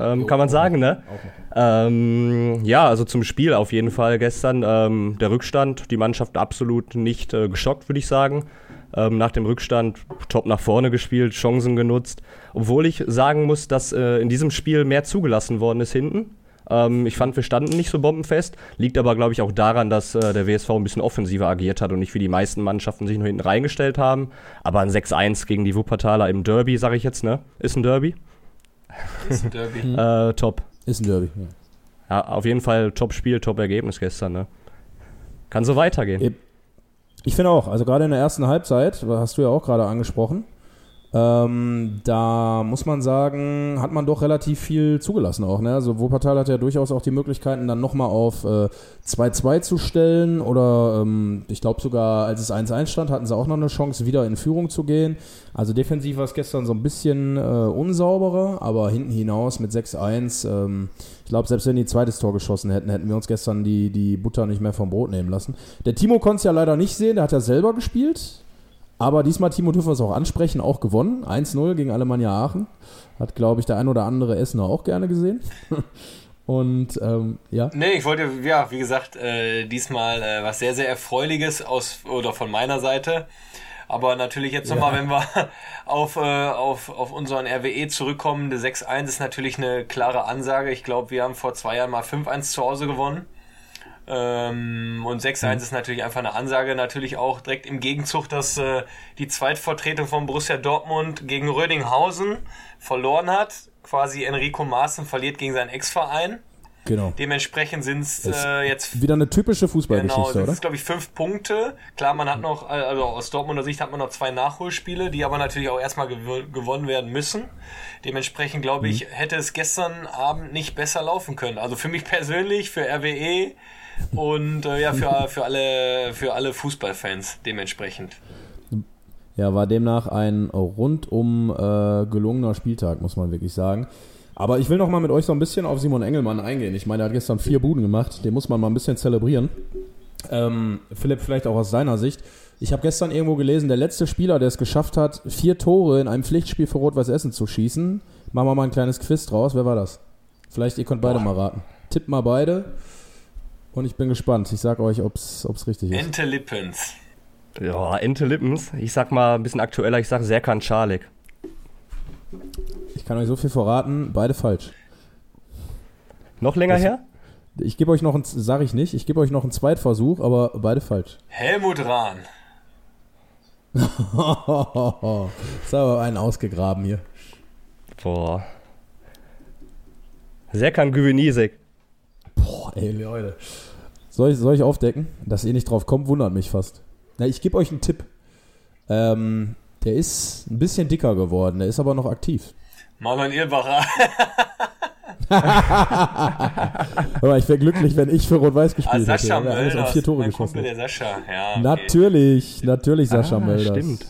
[SPEAKER 4] ähm, kann man sagen, ne? Ähm, ja, also zum Spiel auf jeden Fall gestern. Ähm, der Rückstand, die Mannschaft absolut nicht äh, geschockt, würde ich sagen. Ähm, nach dem Rückstand top nach vorne gespielt, Chancen genutzt. Obwohl ich sagen muss, dass äh, in diesem Spiel mehr zugelassen worden ist hinten. Ähm, ich fand, wir standen nicht so bombenfest. Liegt aber, glaube ich, auch daran, dass äh, der WSV ein bisschen offensiver agiert hat und nicht wie die meisten Mannschaften sich nur hinten reingestellt haben. Aber ein 6-1 gegen die Wuppertaler im Derby, sage ich jetzt, ne? Ist ein Derby.
[SPEAKER 3] Ist ein Derby.
[SPEAKER 2] äh, top. Ist ein Derby, ja.
[SPEAKER 4] ja. auf jeden Fall Top-Spiel, Top-Ergebnis gestern, ne? Kann so weitergehen.
[SPEAKER 2] Ich finde auch, also gerade in der ersten Halbzeit, hast du ja auch gerade angesprochen, ähm, da muss man sagen, hat man doch relativ viel zugelassen auch. Ne? Also Wuppertal hat ja durchaus auch die Möglichkeiten, dann nochmal auf 2-2 äh, zu stellen. Oder ähm, ich glaube sogar, als es 1-1 stand, hatten sie auch noch eine Chance, wieder in Führung zu gehen. Also defensiv war es gestern so ein bisschen äh, unsauberer, aber hinten hinaus mit 6-1. Ähm, ich glaube, selbst wenn die zweites Tor geschossen hätten, hätten wir uns gestern die, die Butter nicht mehr vom Brot nehmen lassen. Der Timo konnte es ja leider nicht sehen, der hat ja selber gespielt. Aber diesmal, Timo, dürfen wir es auch ansprechen, auch gewonnen. 1-0 gegen Alemannia Aachen. Hat, glaube ich, der ein oder andere Essener auch gerne gesehen. [laughs] Und ähm, ja.
[SPEAKER 3] Nee, ich wollte, ja, wie gesagt, äh, diesmal äh, was sehr, sehr Erfreuliches aus oder von meiner Seite. Aber natürlich jetzt nochmal, ja. wenn wir [laughs] auf, äh, auf, auf unseren RWE zurückkommen, der 6-1 ist natürlich eine klare Ansage. Ich glaube, wir haben vor zwei Jahren mal 5-1 zu Hause gewonnen. Ähm, und 6-1 mhm. ist natürlich einfach eine Ansage. Natürlich auch direkt im Gegenzug, dass äh, die Zweitvertretung von Borussia Dortmund gegen Rödinghausen verloren hat. Quasi Enrico Maaßen verliert gegen seinen Ex-Verein.
[SPEAKER 2] Genau.
[SPEAKER 3] Dementsprechend sind es äh, jetzt.
[SPEAKER 2] Wieder eine typische Fußballgeschichte, genau,
[SPEAKER 3] oder? Das ist, glaube ich, fünf Punkte. Klar, man hat noch, also aus Dortmunder Sicht hat man noch zwei Nachholspiele, die aber natürlich auch erstmal gew gewonnen werden müssen. Dementsprechend, glaube ich, mhm. hätte es gestern Abend nicht besser laufen können. Also für mich persönlich, für RWE, und äh, ja, für, für, alle, für alle Fußballfans dementsprechend.
[SPEAKER 2] Ja, war demnach ein rundum äh, gelungener Spieltag, muss man wirklich sagen. Aber ich will noch mal mit euch so ein bisschen auf Simon Engelmann eingehen. Ich meine, er hat gestern vier Buden gemacht, den muss man mal ein bisschen zelebrieren. Ähm, Philipp, vielleicht auch aus seiner Sicht. Ich habe gestern irgendwo gelesen, der letzte Spieler, der es geschafft hat, vier Tore in einem Pflichtspiel für Rot-Weiß Essen zu schießen. Machen wir mal ein kleines Quiz draus. Wer war das? Vielleicht, ihr könnt beide Boah. mal raten. Tippt mal beide. Und ich bin gespannt. Ich sag euch, ob es richtig ist.
[SPEAKER 3] Ente Lippens.
[SPEAKER 4] Ja, Ente Lippens. Ich sag mal ein bisschen aktueller, ich sag Serkan Czalik.
[SPEAKER 2] Ich kann euch so viel verraten, beide falsch.
[SPEAKER 4] Noch länger das, her?
[SPEAKER 2] Ich gebe euch noch ein, sag ich nicht, ich gebe euch noch einen Zweitversuch, aber beide falsch.
[SPEAKER 3] Helmut Rahn. [laughs]
[SPEAKER 2] ist aber einen ausgegraben hier.
[SPEAKER 4] Boah. Serkan Güvenisek.
[SPEAKER 2] Boah, ey, Leute. Soll ich, soll ich aufdecken? Dass ihr nicht drauf kommt, wundert mich fast. Na, ich gebe euch einen Tipp. Ähm, der ist ein bisschen dicker geworden, der ist aber noch aktiv.
[SPEAKER 3] Marlon Irbacher. [laughs]
[SPEAKER 2] aber ich wäre glücklich, wenn ich für Rot-Weiß gespielt ah, Sascha hätte.
[SPEAKER 3] Mölders,
[SPEAKER 2] um vier Tore
[SPEAKER 3] mein
[SPEAKER 2] geschossen.
[SPEAKER 3] Kumpel, der Sascha. Ja, okay.
[SPEAKER 2] Natürlich, natürlich Sascha ah, Mölders.
[SPEAKER 4] Stimmt.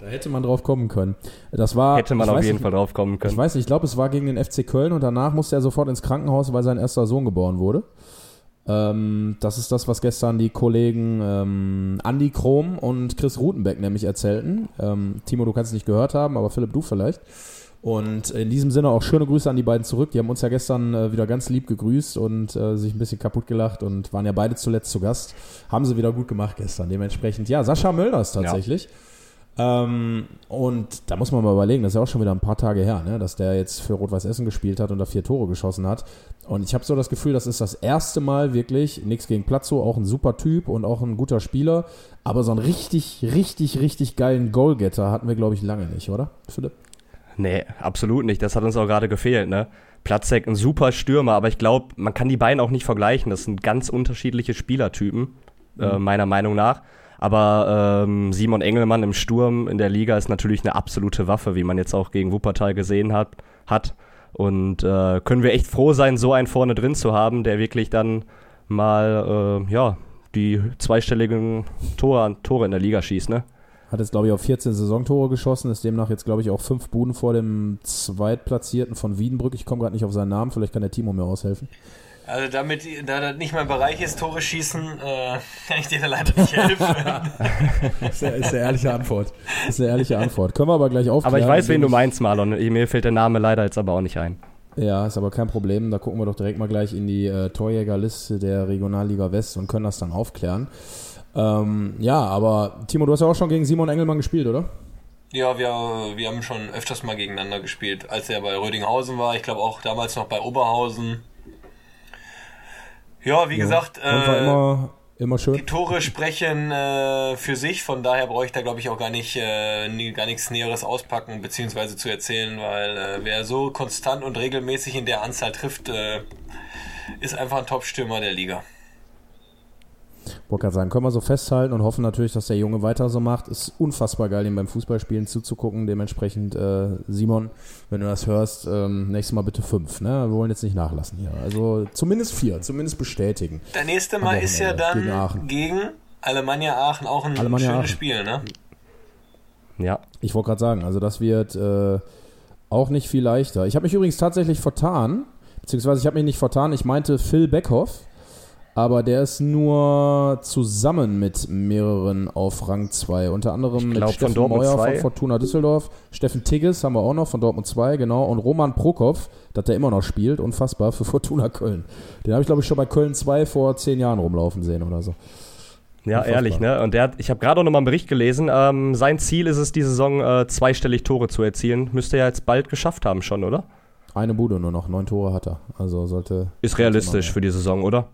[SPEAKER 2] Da hätte man drauf kommen können. Das war,
[SPEAKER 4] hätte man auf jeden nicht, Fall drauf kommen können.
[SPEAKER 2] Ich weiß nicht, ich glaube, es war gegen den FC Köln und danach musste er sofort ins Krankenhaus, weil sein erster Sohn geboren wurde. Ähm, das ist das, was gestern die Kollegen ähm, Andy Krom und Chris Rutenbeck nämlich erzählten. Ähm, Timo, du kannst es nicht gehört haben, aber Philipp, du vielleicht. Und in diesem Sinne auch schöne Grüße an die beiden zurück. Die haben uns ja gestern äh, wieder ganz lieb gegrüßt und äh, sich ein bisschen kaputt gelacht und waren ja beide zuletzt zu Gast. Haben sie wieder gut gemacht gestern. Dementsprechend, ja, Sascha Mölders tatsächlich. Ja. Ähm, und da muss man mal überlegen, das ist ja auch schon wieder ein paar Tage her, ne, dass der jetzt für Rot-Weiß Essen gespielt hat und da vier Tore geschossen hat. Und ich habe so das Gefühl, das ist das erste Mal wirklich, nichts gegen Platzo, auch ein super Typ und auch ein guter Spieler. Aber so einen richtig, richtig, richtig geilen Goalgetter hatten wir, glaube ich, lange nicht, oder, Philipp?
[SPEAKER 4] Nee, absolut nicht. Das hat uns auch gerade gefehlt, ne? Platzek, ein super Stürmer, aber ich glaube, man kann die beiden auch nicht vergleichen. Das sind ganz unterschiedliche Spielertypen, äh, mhm. äh, meiner Meinung nach. Aber ähm, Simon Engelmann im Sturm in der Liga ist natürlich eine absolute Waffe, wie man jetzt auch gegen Wuppertal gesehen hat. hat. Und äh, können wir echt froh sein, so einen vorne drin zu haben, der wirklich dann mal äh, ja, die zweistelligen Tore, Tore in der Liga schießt, ne?
[SPEAKER 2] Hat jetzt, glaube ich, auf 14 Saisontore geschossen, ist demnach jetzt, glaube ich, auch fünf Buden vor dem Zweitplatzierten von Wiedenbrück. Ich komme gerade nicht auf seinen Namen, vielleicht kann der Timo mir aushelfen.
[SPEAKER 3] Also damit, da das nicht mein Bereich ist, Tore schießen, äh, [laughs] kann ich dir da leider nicht helfen. [laughs]
[SPEAKER 2] ist, eine, ist eine ehrliche Antwort. Ist eine ehrliche Antwort. Können wir aber gleich aufklären.
[SPEAKER 4] Aber ich weiß, wen du meinst, Marlon. Mir fällt der Name leider jetzt aber auch nicht ein.
[SPEAKER 2] Ja, ist aber kein Problem. Da gucken wir doch direkt mal gleich in die äh, Torjägerliste der Regionalliga West und können das dann aufklären. Ähm, ja, aber Timo, du hast ja auch schon gegen Simon Engelmann gespielt, oder?
[SPEAKER 3] Ja, wir, wir haben schon öfters mal gegeneinander gespielt, als er bei Rödinghausen war. Ich glaube auch damals noch bei Oberhausen. Ja, wie ja. gesagt,
[SPEAKER 2] äh, immer, immer schön.
[SPEAKER 3] die Tore sprechen äh, für sich. Von daher brauche ich da, glaube ich, auch gar, nicht, äh, gar nichts Näheres auspacken bzw. zu erzählen, weil äh, wer so konstant und regelmäßig in der Anzahl trifft, äh, ist einfach ein Top-Stürmer der Liga.
[SPEAKER 2] Wollte gerade sagen, können wir so festhalten und hoffen natürlich, dass der Junge weiter so macht. Ist unfassbar geil, ihm beim Fußballspielen zuzugucken. Dementsprechend, äh, Simon, wenn du das hörst, ähm, nächstes Mal bitte fünf. Ne? Wir wollen jetzt nicht nachlassen hier. Also zumindest vier, zumindest bestätigen.
[SPEAKER 3] Der nächste Mal ist ja dann gegen, Aachen. gegen Alemannia Aachen auch ein Alemannia schönes Aachen. Spiel, ne?
[SPEAKER 2] Ja. Ich wollte gerade sagen, also das wird äh, auch nicht viel leichter. Ich habe mich übrigens tatsächlich vertan, beziehungsweise ich habe mich nicht vertan, ich meinte Phil Beckhoff aber der ist nur zusammen mit mehreren auf Rang 2. Unter anderem glaub, mit Steffen von Meuer von Fortuna Düsseldorf, Steffen Tigges haben wir auch noch von Dortmund 2, genau, und Roman Prokop, dass der immer noch spielt, unfassbar, für Fortuna Köln. Den habe ich, glaube ich, schon bei Köln 2 vor zehn Jahren rumlaufen sehen oder so.
[SPEAKER 4] Ja, unfassbar. ehrlich, ne? Und der hat, ich habe gerade auch noch mal einen Bericht gelesen. Ähm, sein Ziel ist es, die Saison äh, zweistellig Tore zu erzielen. Müsste er jetzt bald geschafft haben schon, oder?
[SPEAKER 2] Eine Bude nur noch, neun Tore hat er. Also sollte.
[SPEAKER 4] Ist realistisch für die Saison, oder?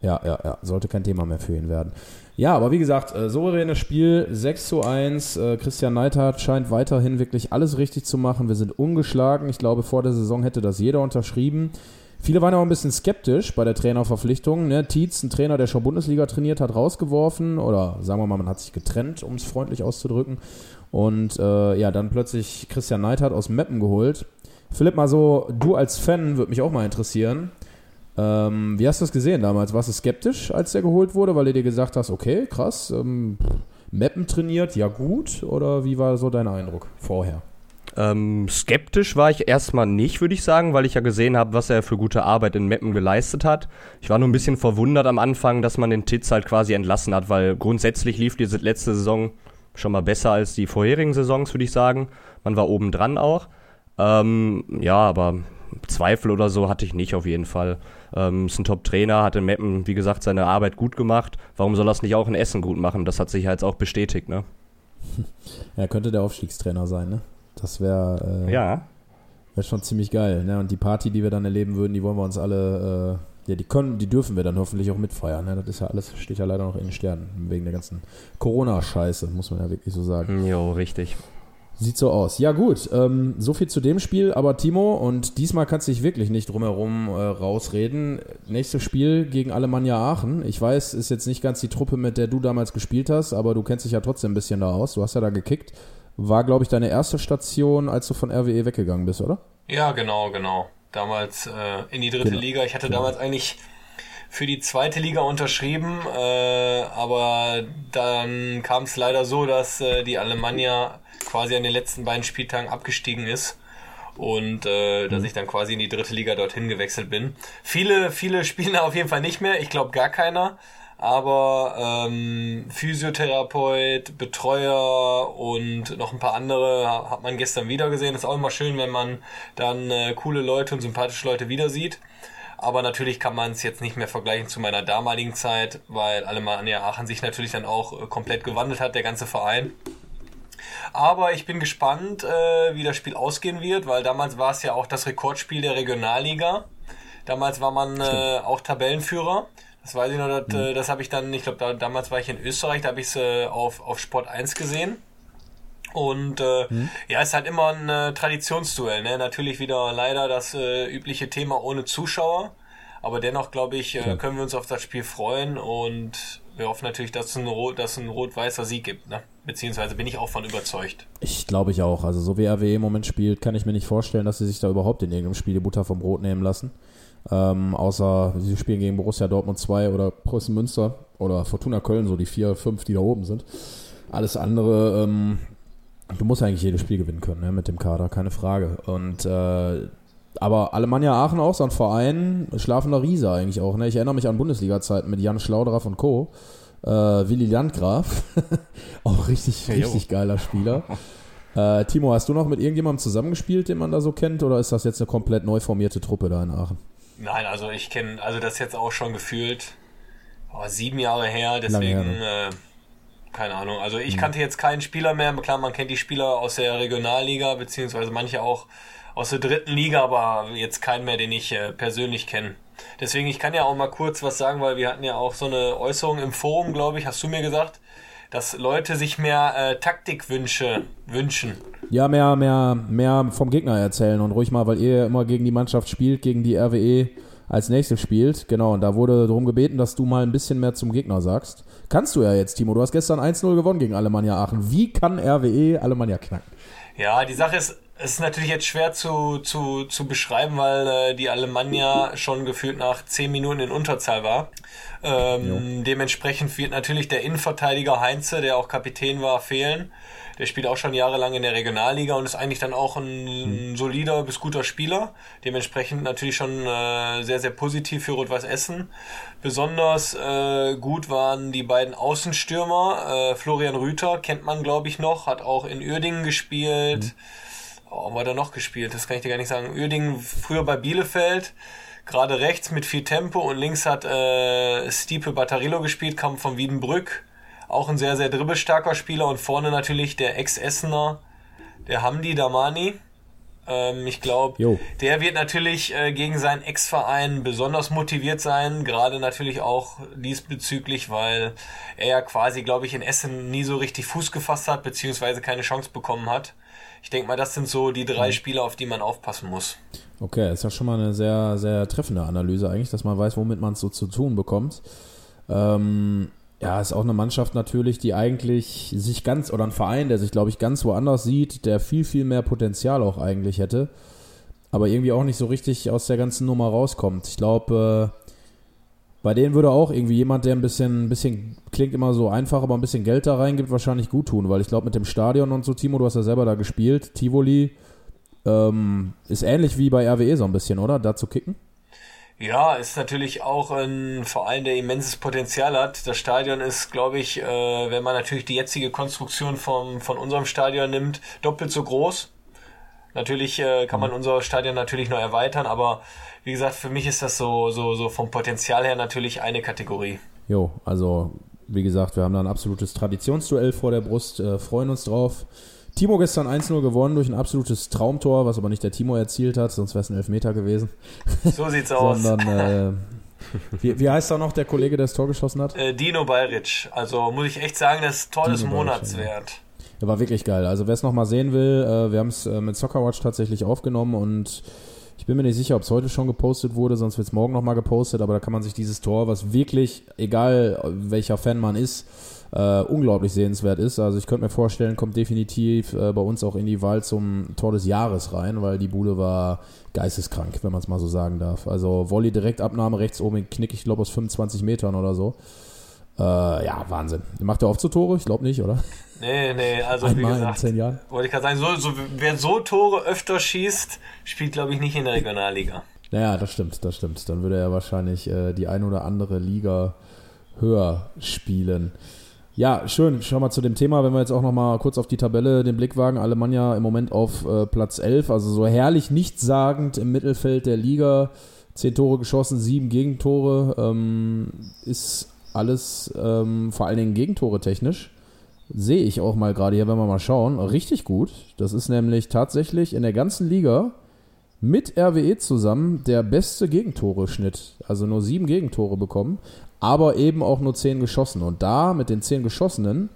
[SPEAKER 2] Ja, ja, ja. Sollte kein Thema mehr für ihn werden. Ja, aber wie gesagt, äh, souveränes Spiel, 6 zu 1. Äh, Christian Neidhardt scheint weiterhin wirklich alles richtig zu machen. Wir sind ungeschlagen. Ich glaube, vor der Saison hätte das jeder unterschrieben. Viele waren auch ein bisschen skeptisch bei der Trainerverpflichtung. Ne? Tietz, ein Trainer, der schon Bundesliga trainiert hat, rausgeworfen. Oder sagen wir mal, man hat sich getrennt, um es freundlich auszudrücken. Und äh, ja, dann plötzlich Christian Neidhardt aus Meppen geholt. Philipp, mal so, du als Fan würde mich auch mal interessieren. Ähm, wie hast du das gesehen damals? Warst du skeptisch, als der geholt wurde, weil du dir gesagt hast, okay, krass, ähm, Mappen trainiert, ja gut? Oder wie war so dein Eindruck vorher?
[SPEAKER 4] Ähm, skeptisch war ich erstmal nicht, würde ich sagen, weil ich ja gesehen habe, was er für gute Arbeit in Meppen geleistet hat. Ich war nur ein bisschen verwundert am Anfang, dass man den Titz halt quasi entlassen hat, weil grundsätzlich lief diese letzte Saison schon mal besser als die vorherigen Saisons, würde ich sagen. Man war oben dran auch. Ähm, ja, aber Zweifel oder so hatte ich nicht auf jeden Fall. Ähm, ist ein Top-Trainer, hat in Meppen, wie gesagt, seine Arbeit gut gemacht. Warum soll er es nicht auch in Essen gut machen? Das hat sich jetzt auch bestätigt, ne? [laughs]
[SPEAKER 2] Er könnte der Aufstiegstrainer sein, ne? Das wäre äh,
[SPEAKER 4] ja.
[SPEAKER 2] wär schon ziemlich geil, ne? Und die Party, die wir dann erleben würden, die wollen wir uns alle, äh, ja, die können, die dürfen wir dann hoffentlich auch mitfeiern, ne? Das ist ja alles, steht ja leider noch in den Sternen, wegen der ganzen Corona-Scheiße, muss man ja wirklich so sagen.
[SPEAKER 4] Jo, richtig.
[SPEAKER 2] Sieht so aus. Ja, gut. Ähm, so viel zu dem Spiel. Aber Timo, und diesmal kannst du dich wirklich nicht drumherum äh, rausreden. Nächstes Spiel gegen Alemannia Aachen. Ich weiß, ist jetzt nicht ganz die Truppe, mit der du damals gespielt hast, aber du kennst dich ja trotzdem ein bisschen da aus. Du hast ja da gekickt. War, glaube ich, deine erste Station, als du von RWE weggegangen bist, oder?
[SPEAKER 3] Ja, genau, genau. Damals äh, in die dritte genau. Liga. Ich hatte genau. damals eigentlich für die zweite Liga unterschrieben, äh, aber dann kam es leider so, dass äh, die Alemannia quasi an den letzten beiden Spieltagen abgestiegen ist. und äh, dass ich dann quasi in die dritte Liga dorthin gewechselt bin. Viele, viele [laughs] spielen da auf jeden Fall nicht mehr. Ich glaube gar keiner. Aber ähm, Physiotherapeut, Betreuer und noch ein paar andere hat man gestern wieder gesehen. Ist auch immer schön, wenn man dann äh, coole Leute und sympathische Leute wieder sieht. Aber natürlich kann man es jetzt nicht mehr vergleichen zu meiner damaligen Zeit, weil Alemannia Aachen sich natürlich dann auch äh, komplett gewandelt hat, der ganze Verein. Aber ich bin gespannt, äh, wie das Spiel ausgehen wird, weil damals war es ja auch das Rekordspiel der Regionalliga. Damals war man äh, auch Tabellenführer. Das weiß ich noch, das, mhm. das habe ich dann, ich glaube, da, damals war ich in Österreich, da habe ich es äh, auf, auf Sport 1 gesehen. Und äh, mhm. ja, ist halt immer ein äh, Traditionsduell. Ne? Natürlich wieder leider das äh, übliche Thema ohne Zuschauer. Aber dennoch, glaube ich, äh, können wir uns auf das Spiel freuen und wir hoffen natürlich, dass es ein, Rot, ein rot-weißer Sieg gibt. Ne? Beziehungsweise bin ich auch von überzeugt.
[SPEAKER 2] Ich glaube ich auch. Also so wie RWE im Moment spielt, kann ich mir nicht vorstellen, dass sie sich da überhaupt in irgendeinem Spiel die Butter vom Brot nehmen lassen. Ähm, außer sie spielen gegen Borussia Dortmund 2 oder Preußen Münster oder Fortuna Köln, so die vier, fünf, die da oben sind. Alles andere, ähm, du musst eigentlich jedes Spiel gewinnen können ne, mit dem Kader, keine Frage. Und äh, aber Alemannia Aachen auch so ein Verein, schlafender Riese eigentlich auch. Ne? Ich erinnere mich an Bundesliga-Zeiten mit Jan Schlauderer und Co. Äh, Willi Landgraf, [laughs] auch richtig, richtig geiler Spieler. Äh, Timo, hast du noch mit irgendjemandem zusammengespielt, den man da so kennt, oder ist das jetzt eine komplett neu formierte Truppe da in Aachen?
[SPEAKER 3] Nein, also ich kenne, also das jetzt auch schon gefühlt oh, sieben Jahre her, deswegen, her, ne? äh, keine Ahnung. Also ich mhm. kannte jetzt keinen Spieler mehr. Klar, man kennt die Spieler aus der Regionalliga, beziehungsweise manche auch aus der dritten Liga, aber jetzt keinen mehr, den ich äh, persönlich kenne. Deswegen, ich kann ja auch mal kurz was sagen, weil wir hatten ja auch so eine Äußerung im Forum, glaube ich, hast du mir gesagt, dass Leute sich mehr äh, Taktikwünsche wünschen.
[SPEAKER 2] Ja, mehr, mehr, mehr vom Gegner erzählen und ruhig mal, weil ihr immer gegen die Mannschaft spielt, gegen die RWE als nächstes spielt. Genau, und da wurde darum gebeten, dass du mal ein bisschen mehr zum Gegner sagst. Kannst du ja jetzt, Timo. Du hast gestern 1-0 gewonnen gegen Alemannia Aachen. Wie kann RWE Alemannia knacken?
[SPEAKER 3] Ja, die Sache ist, es ist natürlich jetzt schwer zu, zu, zu beschreiben, weil äh, die Alemannia schon gefühlt nach 10 Minuten in Unterzahl war. Ähm, dementsprechend wird natürlich der Innenverteidiger Heinze, der auch Kapitän war, fehlen. Der spielt auch schon jahrelang in der Regionalliga und ist eigentlich dann auch ein mhm. solider bis guter Spieler. Dementsprechend natürlich schon äh, sehr, sehr positiv für Rot-Weiß Essen. Besonders äh, gut waren die beiden Außenstürmer. Äh, Florian Rüther kennt man, glaube ich, noch, hat auch in Uerdingen gespielt. Mhm Oh, wo hat er noch gespielt? Das kann ich dir gar nicht sagen. Uerdingen früher bei Bielefeld, gerade rechts mit viel Tempo und links hat äh, Stipe Battarillo gespielt, kam von Wiedenbrück. Auch ein sehr, sehr dribbelstarker Spieler und vorne natürlich der Ex-Essener, der Hamdi Damani. Ähm, ich glaube, der wird natürlich äh, gegen seinen Ex-Verein besonders motiviert sein, gerade natürlich auch diesbezüglich, weil er ja quasi, glaube ich, in Essen nie so richtig Fuß gefasst hat, beziehungsweise keine Chance bekommen hat ich denke mal, das sind so die drei mhm. Spieler, auf die man aufpassen muss.
[SPEAKER 2] Okay, ist ja schon mal eine sehr, sehr treffende Analyse eigentlich, dass man weiß, womit man es so zu tun bekommt. Ähm, ja, ist auch eine Mannschaft natürlich, die eigentlich sich ganz, oder ein Verein, der sich, glaube ich, ganz woanders sieht, der viel, viel mehr Potenzial auch eigentlich hätte, aber irgendwie auch nicht so richtig aus der ganzen Nummer rauskommt. Ich glaube, äh, bei denen würde auch irgendwie jemand, der ein bisschen, ein bisschen, klingt immer so einfach, aber ein bisschen Geld da reingibt, wahrscheinlich gut tun, weil ich glaube, mit dem Stadion und so, Timo, du hast ja selber da gespielt, Tivoli, ähm, ist ähnlich wie bei RWE so ein bisschen, oder? Da zu kicken?
[SPEAKER 3] Ja, ist natürlich auch ein Verein, der immenses Potenzial hat. Das Stadion ist, glaube ich, äh, wenn man natürlich die jetzige Konstruktion vom, von unserem Stadion nimmt, doppelt so groß. Natürlich äh, kann man mhm. unser Stadion natürlich noch erweitern, aber wie gesagt, für mich ist das so, so, so vom Potenzial her natürlich eine Kategorie.
[SPEAKER 2] Jo, also wie gesagt, wir haben da ein absolutes Traditionsduell vor der Brust, äh, freuen uns drauf. Timo gestern 1-0 gewonnen durch ein absolutes Traumtor, was aber nicht der Timo erzielt hat, sonst wäre es ein Elfmeter gewesen.
[SPEAKER 3] So sieht's [laughs] aus.
[SPEAKER 2] Sondern, äh, wie, wie, heißt da noch der Kollege, der das Tor geschossen hat?
[SPEAKER 3] Äh, Dino Bayric. Also muss ich echt sagen, das Tor Dino des Monats Bayric, wert.
[SPEAKER 2] Der war wirklich geil. Also wer es nochmal sehen will, äh, wir haben es äh, mit Soccerwatch tatsächlich aufgenommen und ich bin mir nicht sicher, ob es heute schon gepostet wurde, sonst wird es morgen nochmal gepostet, aber da kann man sich dieses Tor, was wirklich, egal welcher Fan man ist, äh, unglaublich sehenswert ist. Also ich könnte mir vorstellen, kommt definitiv äh, bei uns auch in die Wahl zum Tor des Jahres rein, weil die Bude war geisteskrank, wenn man es mal so sagen darf. Also Volley Direktabnahme rechts oben Knick, ich glaube aus 25 Metern oder so. Äh, ja, Wahnsinn. Macht er oft so Tore? Ich glaube nicht, oder?
[SPEAKER 3] Nee, nee, also
[SPEAKER 2] Einmal
[SPEAKER 3] wie gesagt,
[SPEAKER 2] in zehn Jahren.
[SPEAKER 3] wollte ich gerade sagen, so, so, wer so Tore öfter schießt, spielt, glaube ich, nicht in der Regionalliga.
[SPEAKER 2] Naja, das stimmt, das stimmt. Dann würde er wahrscheinlich äh, die ein oder andere Liga höher spielen. Ja, schön. Schau mal zu dem Thema, wenn wir jetzt auch noch mal kurz auf die Tabelle den Blick wagen. Alemannia im Moment auf äh, Platz 11, also so herrlich nichtssagend im Mittelfeld der Liga. Zehn Tore geschossen, sieben Gegentore. Ähm, ist alles ähm, vor allen Dingen Gegentore technisch. Sehe ich auch mal gerade hier, wenn wir mal schauen. Richtig gut. Das ist nämlich tatsächlich in der ganzen Liga mit RWE zusammen der beste Gegentore-Schnitt. Also nur sieben Gegentore bekommen, aber eben auch nur zehn geschossen. Und da mit den zehn geschossenen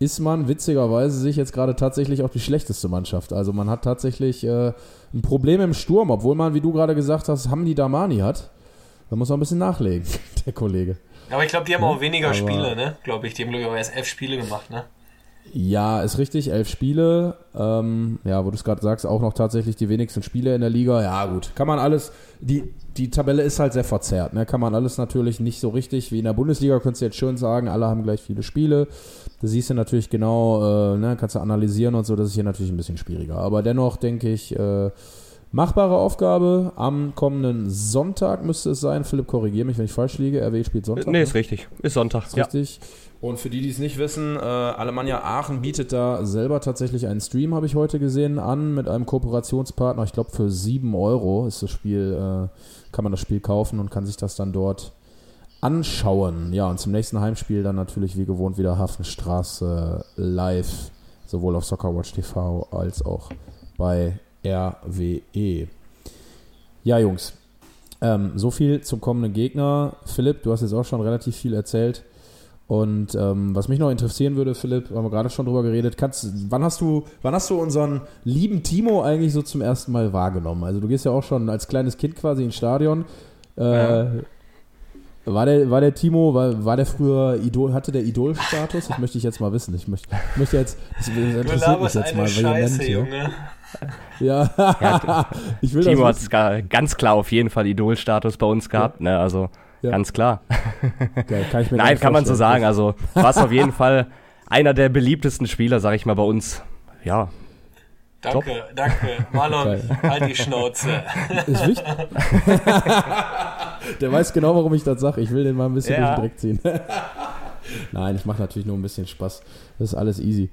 [SPEAKER 2] ist man witzigerweise sich jetzt gerade tatsächlich auch die schlechteste Mannschaft. Also man hat tatsächlich äh, ein Problem im Sturm, obwohl man, wie du gerade gesagt hast, Hamdi Damani hat. Da muss man ein bisschen nachlegen, [laughs] der Kollege.
[SPEAKER 3] Aber ich glaube, die haben auch weniger
[SPEAKER 2] aber-
[SPEAKER 3] Spiele, ne? Glaube ich. Die haben, glaube ich, auch erst elf Spiele gemacht, ne?
[SPEAKER 2] Ja, ist richtig, elf Spiele. Ähm, ja, wo du es gerade sagst, auch noch tatsächlich die wenigsten Spiele in der Liga. Ja, gut. Kann man alles, die, die Tabelle ist halt sehr verzerrt. Ne? Kann man alles natürlich nicht so richtig wie in der Bundesliga, könntest du jetzt schön sagen, alle haben gleich viele Spiele. Da siehst du natürlich genau, äh, ne, kannst du analysieren und so, das ist hier natürlich ein bisschen schwieriger. Aber dennoch denke ich, äh, machbare Aufgabe. Am kommenden Sonntag müsste es sein. Philipp, korrigiere mich, wenn ich falsch liege. RW spielt Sonntag.
[SPEAKER 4] Nee,
[SPEAKER 2] ne?
[SPEAKER 4] ist richtig. Ist Sonntag.
[SPEAKER 2] Ist richtig. Und für die, die es nicht wissen, äh, Alemannia Aachen bietet da selber tatsächlich einen Stream, habe ich heute gesehen, an mit einem Kooperationspartner. Ich glaube, für 7 Euro ist das Spiel, äh, kann man das Spiel kaufen und kann sich das dann dort anschauen. Ja, und zum nächsten Heimspiel dann natürlich wie gewohnt wieder Hafenstraße live, sowohl auf Soccerwatch TV als auch bei RWE. Ja, Jungs, ähm, so viel zum kommenden Gegner. Philipp, du hast jetzt auch schon relativ viel erzählt. Und ähm, was mich noch interessieren würde, Philipp, haben wir gerade schon drüber geredet, kannst, wann hast du, wann hast du unseren lieben Timo eigentlich so zum ersten Mal wahrgenommen? Also du gehst ja auch schon als kleines Kind quasi ins Stadion. Äh,
[SPEAKER 3] Ja.
[SPEAKER 2] War der, war der Timo, war, war der früher Idol, hatte der Idol-Status? Das möchte ich jetzt mal wissen. Ich möchte, möchte jetzt, das interessiert mich jetzt mal
[SPEAKER 3] Scheiße. Junge.
[SPEAKER 2] Ja, [laughs] [laughs] ich will
[SPEAKER 4] Timo hat ga- ganz klar auf jeden Fall Idolstatus bei uns gehabt, ne? Also
[SPEAKER 2] Ja.
[SPEAKER 4] ganz klar.
[SPEAKER 2] Geil, kann ich mir [laughs]
[SPEAKER 4] Nein, kann man so sagen. Also war es auf jeden Fall einer der beliebtesten Spieler, sag ich mal, bei uns. Ja,
[SPEAKER 3] Danke, danke. Marlon,
[SPEAKER 2] Geil.
[SPEAKER 3] halt die Schnauze.
[SPEAKER 2] Ist wichtig. Der weiß genau, warum ich das sage. Ich will den mal ein bisschen
[SPEAKER 4] Ja.
[SPEAKER 2] durch den Dreck ziehen. Nein, ich mache natürlich nur ein bisschen Spaß. Das ist alles easy.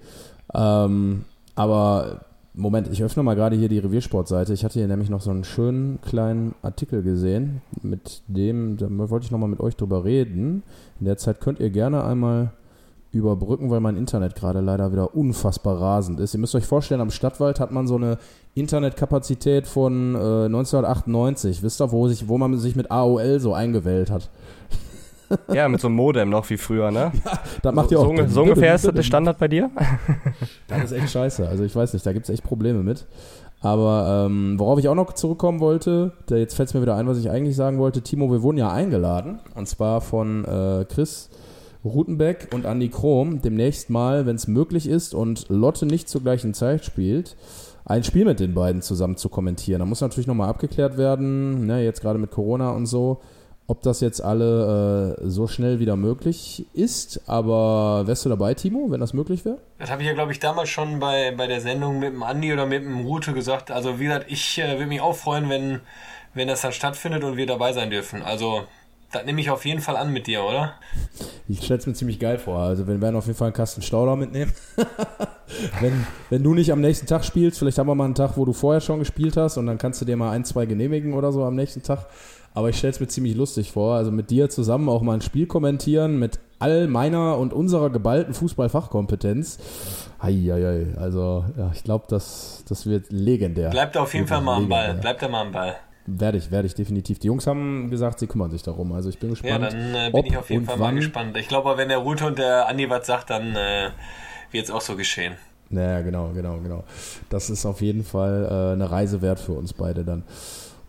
[SPEAKER 2] Ähm, aber Moment, ich öffne mal gerade hier die Reviersportseite. Ich hatte hier nämlich noch so einen schönen kleinen Artikel gesehen, mit dem, da wollte ich nochmal mit euch drüber reden. In der Zeit könnt ihr gerne einmal überbrücken, weil mein Internet gerade leider wieder unfassbar rasend ist. Ihr müsst euch vorstellen, am Stadtwald hat man so eine Internetkapazität von äh, 1998. Wisst ihr, wo, sich, wo man sich mit AOL so eingewählt hat?
[SPEAKER 4] Ja, mit so einem Modem noch wie früher, ne? [laughs]
[SPEAKER 2] Das macht
[SPEAKER 4] so,
[SPEAKER 2] ihr auch.
[SPEAKER 4] so, so ungefähr ist das der Standard bei dir? [laughs]
[SPEAKER 2] Das ist echt scheiße. Also ich weiß nicht, da gibt es echt Probleme mit. Aber ähm, worauf ich auch noch zurückkommen wollte, da jetzt fällt es mir wieder ein, was ich eigentlich sagen wollte. Timo, wir wurden ja eingeladen. Und zwar von äh, Chris Rutenbeck und Andy Krom demnächst mal, wenn es möglich ist und Lotte nicht zur gleichen Zeit spielt, ein Spiel mit den beiden zusammen zu kommentieren. Da muss natürlich nochmal abgeklärt werden, ne, jetzt gerade mit Corona und so, ob das jetzt alle äh, so schnell wieder möglich ist. Aber wärst du dabei, Timo, wenn das möglich wäre?
[SPEAKER 3] Das habe ich ja, glaube ich, damals schon bei, bei der Sendung mit dem Andi oder mit dem Rute gesagt. Also, wie gesagt, ich äh, würde mich auch freuen, wenn, wenn das dann stattfindet und wir dabei sein dürfen. Also, das nehme ich auf jeden Fall an mit dir, oder?
[SPEAKER 2] Ich stelle es mir ziemlich geil vor. Also wir werden auf jeden Fall einen Kasten Stauder mitnehmen. [laughs] wenn, wenn du nicht am nächsten Tag spielst, vielleicht haben wir mal einen Tag, wo du vorher schon gespielt hast und dann kannst du dir mal ein, zwei genehmigen oder so am nächsten Tag. Aber ich stelle es mir ziemlich lustig vor. Also mit dir zusammen auch mal ein Spiel kommentieren mit all meiner und unserer geballten Fußballfachkompetenz. Eieiei. Also ja, ich glaube, das, das wird legendär.
[SPEAKER 3] Bleibt auf jeden Fall mal am Ball.
[SPEAKER 2] legendär.
[SPEAKER 3] Bleibt da mal am Ball.
[SPEAKER 2] Werde ich, werde ich definitiv. Die Jungs haben gesagt, sie kümmern sich darum. Also ich bin
[SPEAKER 3] Ja,
[SPEAKER 2] gespannt.
[SPEAKER 3] dann äh, bin ich auf jeden Fall mal
[SPEAKER 2] wann-
[SPEAKER 3] gespannt. Ich glaube, wenn der Rute und der Andi was sagt, dann äh, wird es auch so geschehen.
[SPEAKER 2] Naja, genau, genau, genau. Das ist auf jeden Fall äh, eine Reise wert für uns beide dann.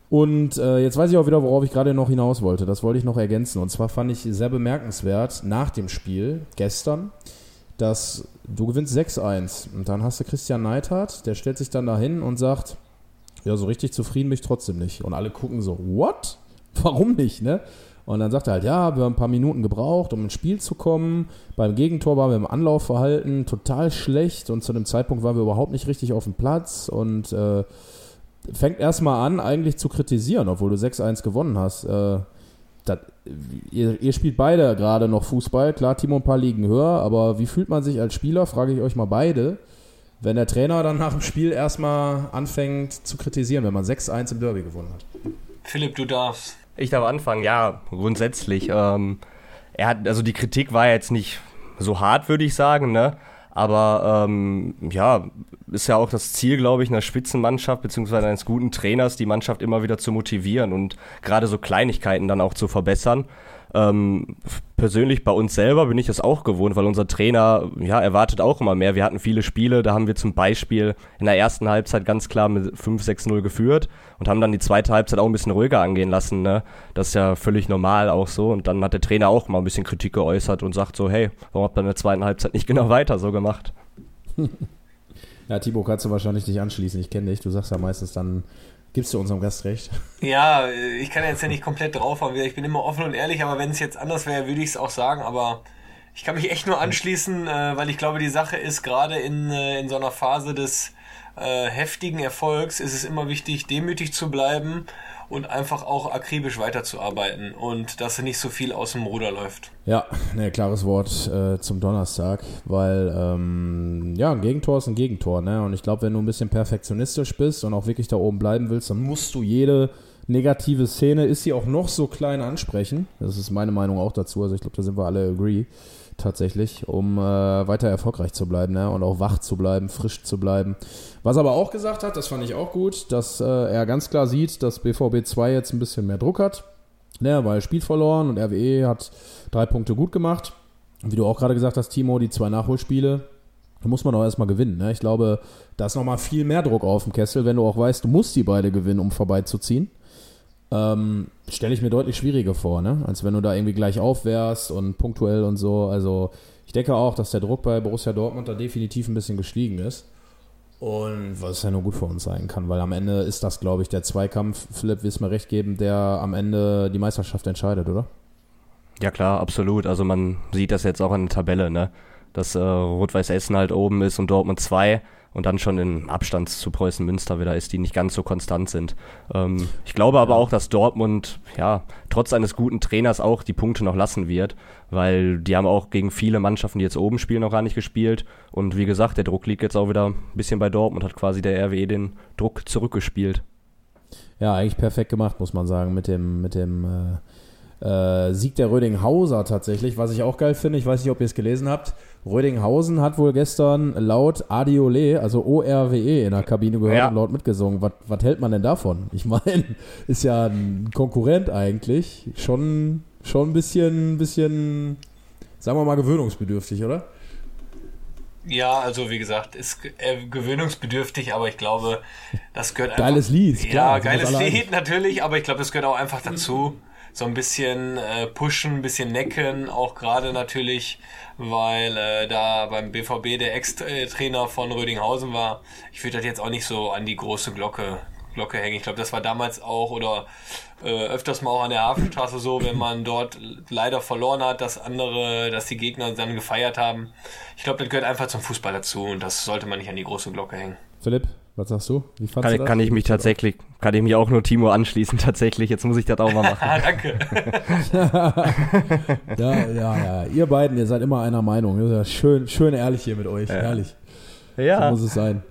[SPEAKER 2] Und äh, jetzt weiß ich auch wieder, worauf ich gerade noch hinaus wollte. Das wollte ich noch ergänzen. Und zwar fand ich sehr bemerkenswert nach dem Spiel gestern, dass du gewinnst 6-1. Und dann hast du Christian Neidhardt, der stellt sich dann dahin und sagt, ja, so richtig zufrieden bin ich trotzdem nicht. Und alle gucken so, what? Warum nicht, ne? Und dann sagt er halt, ja, wir haben ein paar Minuten gebraucht, um ins Spiel zu kommen. Beim Gegentor waren wir im Anlaufverhalten total schlecht und zu dem Zeitpunkt waren wir überhaupt nicht richtig auf dem Platz und äh, fängt erstmal an, eigentlich zu kritisieren, obwohl du 6-1 gewonnen hast. Äh, das, ihr, ihr, spielt beide gerade noch Fußball. Klar, Timo ein paar Ligen höher, aber wie fühlt man sich als Spieler, frage ich euch mal beide, wenn der Trainer dann nach dem Spiel erstmal anfängt zu kritisieren, wenn man 6-1 im Derby gewonnen hat?
[SPEAKER 3] Philipp, du darfst.
[SPEAKER 4] Ich darf anfangen, ja, grundsätzlich. Ähm, er hat, also die Kritik war jetzt nicht so hart, würde ich sagen, ne? Aber ähm, ja, ist ja auch das Ziel, glaube ich, einer Spitzenmannschaft beziehungsweise eines guten Trainers, die Mannschaft immer wieder zu motivieren und gerade so Kleinigkeiten dann auch zu verbessern. Ähm, persönlich bei uns selber bin ich das auch gewohnt, weil unser Trainer ja erwartet auch immer mehr. Wir hatten viele Spiele, da haben wir zum Beispiel in der ersten Halbzeit ganz klar mit 5-6-0 geführt und haben dann die zweite Halbzeit auch ein bisschen ruhiger angehen lassen. Ne? Das ist ja völlig normal auch so. Und dann hat der Trainer auch mal ein bisschen Kritik geäußert und sagt so, hey, warum habt ihr in der zweiten Halbzeit nicht genau weiter so gemacht? [laughs]
[SPEAKER 2] Ja, Thibaut, kannst du wahrscheinlich dich anschließen. Ich kenne dich. Du sagst ja meistens dann, Gibst du unserem Gast recht?
[SPEAKER 3] Ja, ich kann jetzt ja nicht komplett draufhauen. Ich bin immer offen und ehrlich, aber wenn es jetzt anders wäre, würde ich es auch sagen. Aber ich kann mich echt nur anschließen, äh, weil ich glaube, die Sache ist gerade in, äh, in so einer Phase des äh, heftigen Erfolgs, ist es immer wichtig, demütig zu bleiben und einfach auch akribisch weiterzuarbeiten und dass nicht so viel aus dem Ruder läuft.
[SPEAKER 2] Ja, ne, klares Wort äh, zum Donnerstag, weil ähm, ja, ein Gegentor ist ein Gegentor, ne? Und ich glaube, wenn du ein bisschen perfektionistisch bist und auch wirklich da oben bleiben willst, dann musst du jede negative Szene, ist sie auch noch so klein ansprechen. Das ist meine Meinung auch dazu. Also ich glaube, da sind wir alle agree tatsächlich, um äh, weiter erfolgreich zu bleiben ne? und auch wach zu bleiben, frisch zu bleiben. Was er aber auch gesagt hat, das fand ich auch gut, dass äh, er ganz klar sieht, dass BVB 2 jetzt ein bisschen mehr Druck hat, ne? weil Spiel verloren und RWE hat drei Punkte gut gemacht. Wie du auch gerade gesagt hast, Timo, die zwei Nachholspiele, da muss man auch erstmal gewinnen. Ne? Ich glaube, da ist nochmal viel mehr Druck auf dem Kessel, wenn du auch weißt, du musst die beide gewinnen, um vorbeizuziehen ähm, stelle ich mir deutlich schwieriger vor, ne? als wenn du da irgendwie gleich aufwärst und punktuell und so. Also ich denke auch, dass der Druck bei Borussia Dortmund da definitiv ein bisschen gestiegen ist. Und was ja nur gut für uns sein kann, weil am Ende ist das, glaube ich, der Zweikampf, Philipp, wirst mir recht geben, der am Ende die Meisterschaft entscheidet, oder?
[SPEAKER 4] Ja klar, absolut. Also man sieht das jetzt auch in der Tabelle, ne? Dass äh, Rot-Weiß Essen halt oben ist und Dortmund 2 und dann schon in Abstand zu Preußen Münster wieder ist, die nicht ganz so konstant sind. Ähm, ich glaube aber auch, dass Dortmund ja trotz eines guten Trainers auch die Punkte noch lassen wird, weil die haben auch gegen viele Mannschaften, die jetzt oben spielen, noch gar nicht gespielt. Und wie gesagt, der Druck liegt jetzt auch wieder ein bisschen bei Dortmund, hat quasi der RWE den Druck zurückgespielt.
[SPEAKER 2] Ja, eigentlich perfekt gemacht, muss man sagen, mit dem, mit dem äh, äh, Sieg der Rödinghauser tatsächlich, was ich auch geil finde. Ich weiß nicht, ob ihr es gelesen habt. Rödinghausen hat wohl gestern laut Adiole, also ORWE, in der Kabine gehört ja. und laut mitgesungen. Was, was hält man denn davon? Ich meine, [laughs] ist ja ein Konkurrent eigentlich. Schon, schon ein bisschen, bisschen, sagen wir mal, gewöhnungsbedürftig, oder?
[SPEAKER 3] Ja, also wie gesagt, ist äh, gewöhnungsbedürftig, aber ich glaube, das gehört einfach.
[SPEAKER 2] Geiles Lied,
[SPEAKER 3] klar. Ja, geiles Lied natürlich, aber ich glaube, das gehört auch einfach dazu. So ein bisschen äh, pushen, ein bisschen necken, auch gerade natürlich weil äh, da beim BVB der Ex-Trainer von Rödinghausen war. Ich würde das jetzt auch nicht so an die große Glocke, Glocke hängen. Ich glaube, das war damals auch oder äh, öfters mal auch an der Hafenstraße so, wenn man dort leider verloren hat, dass andere, dass die Gegner dann gefeiert haben. Ich glaube, das gehört einfach zum Fußball dazu und das sollte man nicht an die große Glocke hängen.
[SPEAKER 2] Philipp, was sagst du?
[SPEAKER 4] Wie kann, du kann ich mich tatsächlich, kann ich mich auch nur Timo anschließen, [laughs] tatsächlich. Jetzt muss ich das auch mal machen. [laughs]
[SPEAKER 3] Danke. [laughs]
[SPEAKER 2] ja, ja, ja. Ihr beiden, ihr seid immer einer Meinung. Das ist ja schön, schön ehrlich hier mit euch. Ja. Ehrlich. Ja. So muss es sein.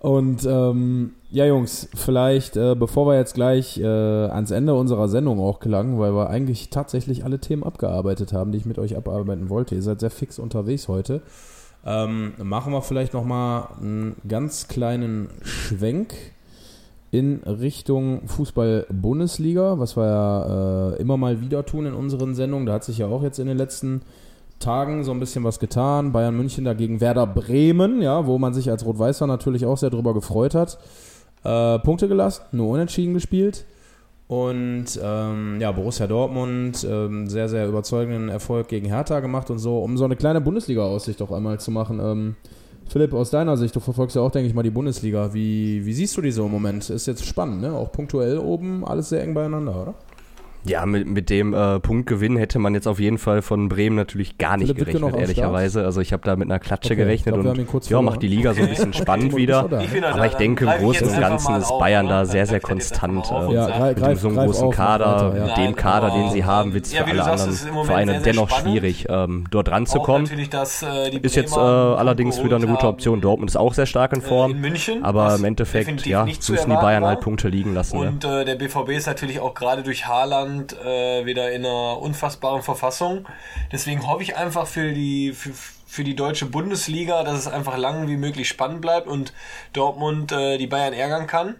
[SPEAKER 2] Und ähm, ja, Jungs, vielleicht, äh, bevor wir jetzt gleich äh, ans Ende unserer Sendung auch gelangen, weil wir eigentlich tatsächlich alle Themen abgearbeitet haben, die ich mit euch abarbeiten wollte. Ihr seid sehr fix unterwegs heute. Ähm, machen wir vielleicht nochmal einen ganz kleinen Schwenk in Richtung Fußball-Bundesliga, was wir ja äh, immer mal wieder tun in unseren Sendungen. Da hat sich ja auch jetzt in den letzten Tagen so ein bisschen was getan. Bayern München dagegen Werder Bremen, ja, wo man sich als Rot-Weißer natürlich auch sehr drüber gefreut hat. Äh, Punkte gelassen, nur unentschieden gespielt. Und ähm, ja, Borussia Dortmund, ähm, sehr, sehr überzeugenden Erfolg gegen Hertha gemacht und so, um so eine kleine Bundesliga-Aussicht auch einmal zu machen. Ähm, Philipp, aus deiner Sicht, du verfolgst ja auch, denke ich mal, die Bundesliga. Wie, wie siehst du die so im Moment? Ist jetzt spannend, ne? Auch punktuell oben, alles sehr eng beieinander, oder?
[SPEAKER 4] Ja, mit, mit dem äh, Punktgewinn hätte man jetzt auf jeden Fall von Bremen natürlich gar nicht gerechnet, ehrlicherweise. Also ich habe da mit einer Klatsche
[SPEAKER 2] Okay,
[SPEAKER 4] gerechnet
[SPEAKER 2] glaub,
[SPEAKER 4] und
[SPEAKER 2] kurz
[SPEAKER 4] ja, macht die Liga so ein bisschen [laughs] spannend wieder.
[SPEAKER 3] Ich
[SPEAKER 4] Aber
[SPEAKER 3] da-
[SPEAKER 4] ich denke, im Großen und Ganzen ist
[SPEAKER 3] auf,
[SPEAKER 4] Bayern da sehr, sehr konstant. äh,
[SPEAKER 2] Ja, greif-
[SPEAKER 4] mit
[SPEAKER 2] greif-
[SPEAKER 4] so einem großen
[SPEAKER 2] auf,
[SPEAKER 4] Kader,
[SPEAKER 2] weiter, ja.
[SPEAKER 4] mit dem
[SPEAKER 3] Nein,
[SPEAKER 4] Kader, den sie
[SPEAKER 3] genau.
[SPEAKER 4] haben, wird es für alle
[SPEAKER 3] sagst,
[SPEAKER 4] anderen Vereine
[SPEAKER 3] sehr, sehr
[SPEAKER 4] dennoch
[SPEAKER 3] spannend.
[SPEAKER 4] schwierig, ähm, dort ranzukommen.
[SPEAKER 3] äh, die
[SPEAKER 4] Ist jetzt äh, allerdings wieder eine gute Option. Dortmund ist auch sehr stark in
[SPEAKER 3] äh,
[SPEAKER 4] Form. aber im Endeffekt, ja, müssen die Bayern halt Punkte liegen lassen. Ne?
[SPEAKER 3] Und äh, der BVB ist natürlich auch gerade durch Haaland äh, wieder in einer unfassbaren Verfassung. Deswegen hoffe ich einfach für die für, für die deutsche Bundesliga, dass es einfach lang wie möglich spannend bleibt und Dortmund äh, die Bayern ärgern kann.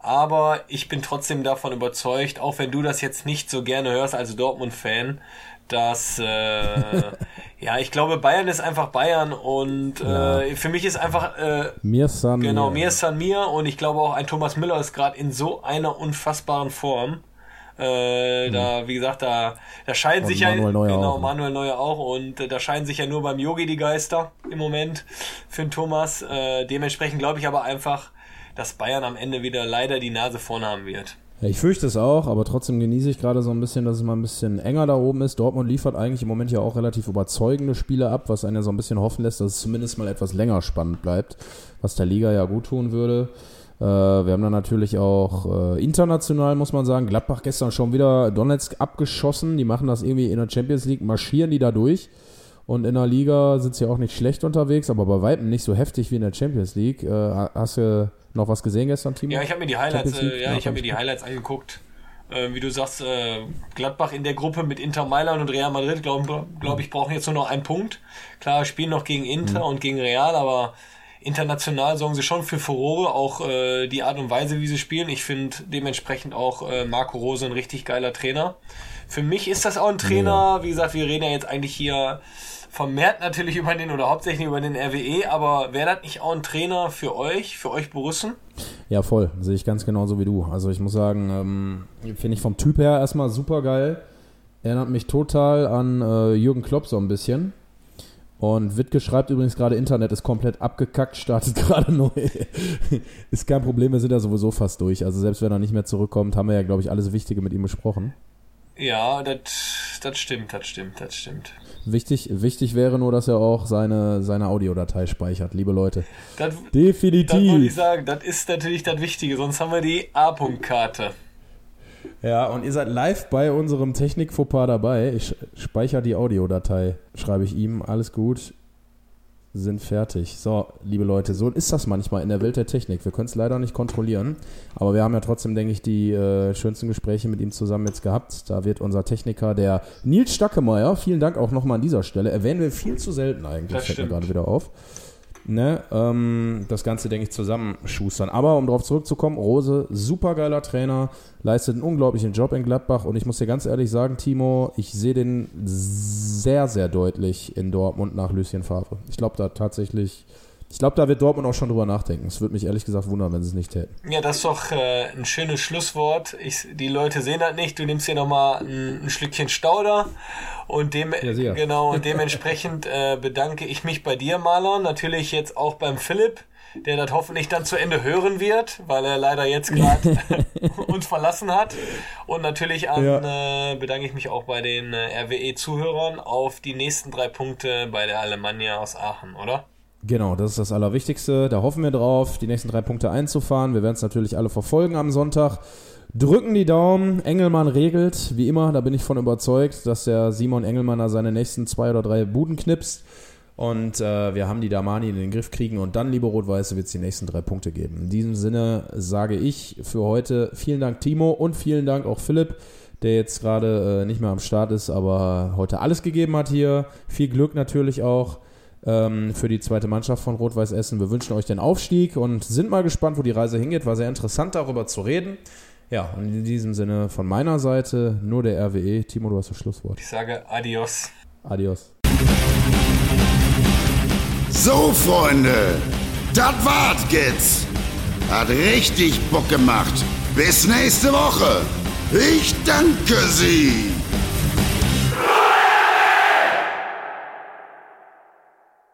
[SPEAKER 3] Aber ich bin trotzdem davon überzeugt, auch wenn du das jetzt nicht so gerne hörst als Dortmund-Fan, dass äh, [laughs] ja, ich glaube, Bayern ist einfach Bayern und äh, für mich ist einfach äh,
[SPEAKER 2] Mir San
[SPEAKER 3] Genau,
[SPEAKER 2] mir.
[SPEAKER 3] mir ist San Mir und ich glaube auch ein Thomas Müller ist gerade in so einer unfassbaren Form. Äh, Da, wie gesagt, da, da scheinen
[SPEAKER 2] Und
[SPEAKER 3] sich ja
[SPEAKER 2] Manuel Neuer
[SPEAKER 3] genau
[SPEAKER 2] auch, ne?
[SPEAKER 3] Manuel Neuer auch und äh, da scheinen sich ja nur beim Yogi die Geister im Moment für den Thomas. Äh, dementsprechend glaube ich aber einfach, dass Bayern am Ende wieder leider die Nase vorn haben wird.
[SPEAKER 2] Ich fürchte es auch, aber trotzdem genieße ich gerade so ein bisschen, dass es mal ein bisschen enger da oben ist. Dortmund liefert eigentlich im Moment ja auch relativ überzeugende Spiele ab, was einen ja so ein bisschen hoffen lässt, dass es zumindest mal etwas länger spannend bleibt, was der Liga ja gut tun würde. Äh, wir haben dann natürlich auch äh, international, muss man sagen, Gladbach gestern schon wieder Donetsk abgeschossen. Die machen das irgendwie in der Champions League, marschieren die da durch. Und in der Liga sind sie auch nicht schlecht unterwegs, aber bei Weitem nicht so heftig wie in der Champions League. Äh, hast du noch was gesehen gestern, Timo?
[SPEAKER 3] Ja, ich habe mir die Highlights, äh, ja,
[SPEAKER 2] Ja,
[SPEAKER 3] ich habe mir die Highlights angeguckt. Äh, wie du sagst, äh, Gladbach in der Gruppe mit Inter Mailand und Real Madrid, glaube glaub ich, brauchen jetzt nur noch einen Punkt. Klar, spielen noch gegen Inter und gegen Real, aber international sorgen sie schon für Furore, auch äh, die Art und Weise, wie sie spielen. Ich finde dementsprechend auch äh, Marco Rose ein richtig geiler Trainer. Für mich ist das auch ein Trainer, wie gesagt, wir reden ja jetzt eigentlich hier vermehrt natürlich über den oder hauptsächlich über den RWE, aber wäre das nicht auch ein Trainer für euch, für euch Borussen?
[SPEAKER 2] Ja, voll. Sehe ich ganz genauso wie du. Also ich muss sagen, ähm, finde ich vom Typ her erstmal super geil. Erinnert mich total an äh, Jürgen Klopp so ein bisschen. Und Wittke schreibt übrigens gerade, Internet ist komplett abgekackt, startet [laughs] gerade neu. ist kein Problem, wir sind ja sowieso fast durch. Also selbst wenn er nicht mehr zurückkommt, haben wir ja, glaube ich, alles Wichtige mit ihm besprochen.
[SPEAKER 3] Ja, das stimmt, das stimmt, das stimmt.
[SPEAKER 2] Wichtig, wichtig wäre nur, dass er auch seine, seine Audiodatei speichert, liebe Leute.
[SPEAKER 3] Das, das wollte ich
[SPEAKER 2] Definitiv.
[SPEAKER 3] sagen, das ist natürlich das Wichtige, sonst haben wir die A-Punkt-Karte.
[SPEAKER 2] Ja, und ihr seid live bei unserem Technik-Fauxpas dabei. Ich speichere die Audiodatei, schreibe ich ihm. Alles gut. Sind fertig. So, liebe Leute, so ist das manchmal in der Welt der Technik. Wir können es leider nicht kontrollieren, aber wir haben ja trotzdem, denke ich, die äh, schönsten Gespräche mit ihm zusammen jetzt gehabt. Da wird unser Techniker, der Nils Stackemeyer, vielen Dank auch nochmal an dieser Stelle, erwähnen wir viel zu selten eigentlich,
[SPEAKER 3] Das
[SPEAKER 2] fällt mir
[SPEAKER 3] stimmt.
[SPEAKER 2] gerade wieder auf. Ne, ähm, das Ganze, denke ich, zusammenschustern. Aber um darauf zurückzukommen, Rose, supergeiler Trainer, leistet einen unglaublichen Job in Gladbach und ich muss dir ganz ehrlich sagen, Timo, ich sehe den sehr, sehr deutlich in Dortmund nach Lucien Favre. Ich glaube da tatsächlich, ich glaube, da wird Dortmund auch schon drüber nachdenken. Es würde mich ehrlich gesagt wundern, wenn sie es nicht täten.
[SPEAKER 3] Ja, das ist doch äh, ein schönes Schlusswort. Ich, die Leute sehen das nicht. Du nimmst hier nochmal ein, ein Schlückchen Stauder. Und dem,
[SPEAKER 2] Ja,
[SPEAKER 3] genau, und dementsprechend äh, bedanke ich mich bei dir, Marlon. Natürlich jetzt auch beim Philipp, der das hoffentlich dann zu Ende hören wird, weil er leider jetzt gerade [laughs] uns verlassen hat. Und natürlich an, äh, bedanke ich mich auch bei den äh, RWE-Zuhörern auf die nächsten drei Punkte bei der Alemannia aus Aachen, oder?
[SPEAKER 2] Genau, das ist das Allerwichtigste. Da hoffen wir drauf, die nächsten drei Punkte einzufahren. Wir werden es natürlich alle verfolgen am Sonntag. Drücken die Daumen. Engelmann regelt, wie immer, da bin ich von überzeugt, dass der Simon Engelmann da seine nächsten zwei oder drei Buden knipst. Und äh, wir haben die Damani in den Griff kriegen und dann, liebe Rot-Weiße, wird es die nächsten drei Punkte geben. In diesem Sinne sage ich für heute vielen Dank, Timo, und vielen Dank auch Philipp, der jetzt gerade äh, nicht mehr am Start ist, aber heute alles gegeben hat hier. Viel Glück natürlich auch ähm, für die zweite Mannschaft von Rot-Weiß Essen. Wir wünschen euch den Aufstieg und sind mal gespannt, wo die Reise hingeht. War sehr interessant, darüber zu reden. Ja, und in diesem Sinne von meiner Seite nur der RWE. Timo, du hast das Schlusswort.
[SPEAKER 3] Ich sage Adios.
[SPEAKER 2] Adios.
[SPEAKER 1] So, Freunde, das war's jetzt. Hat richtig Bock gemacht. Bis nächste Woche. Ich danke Sie.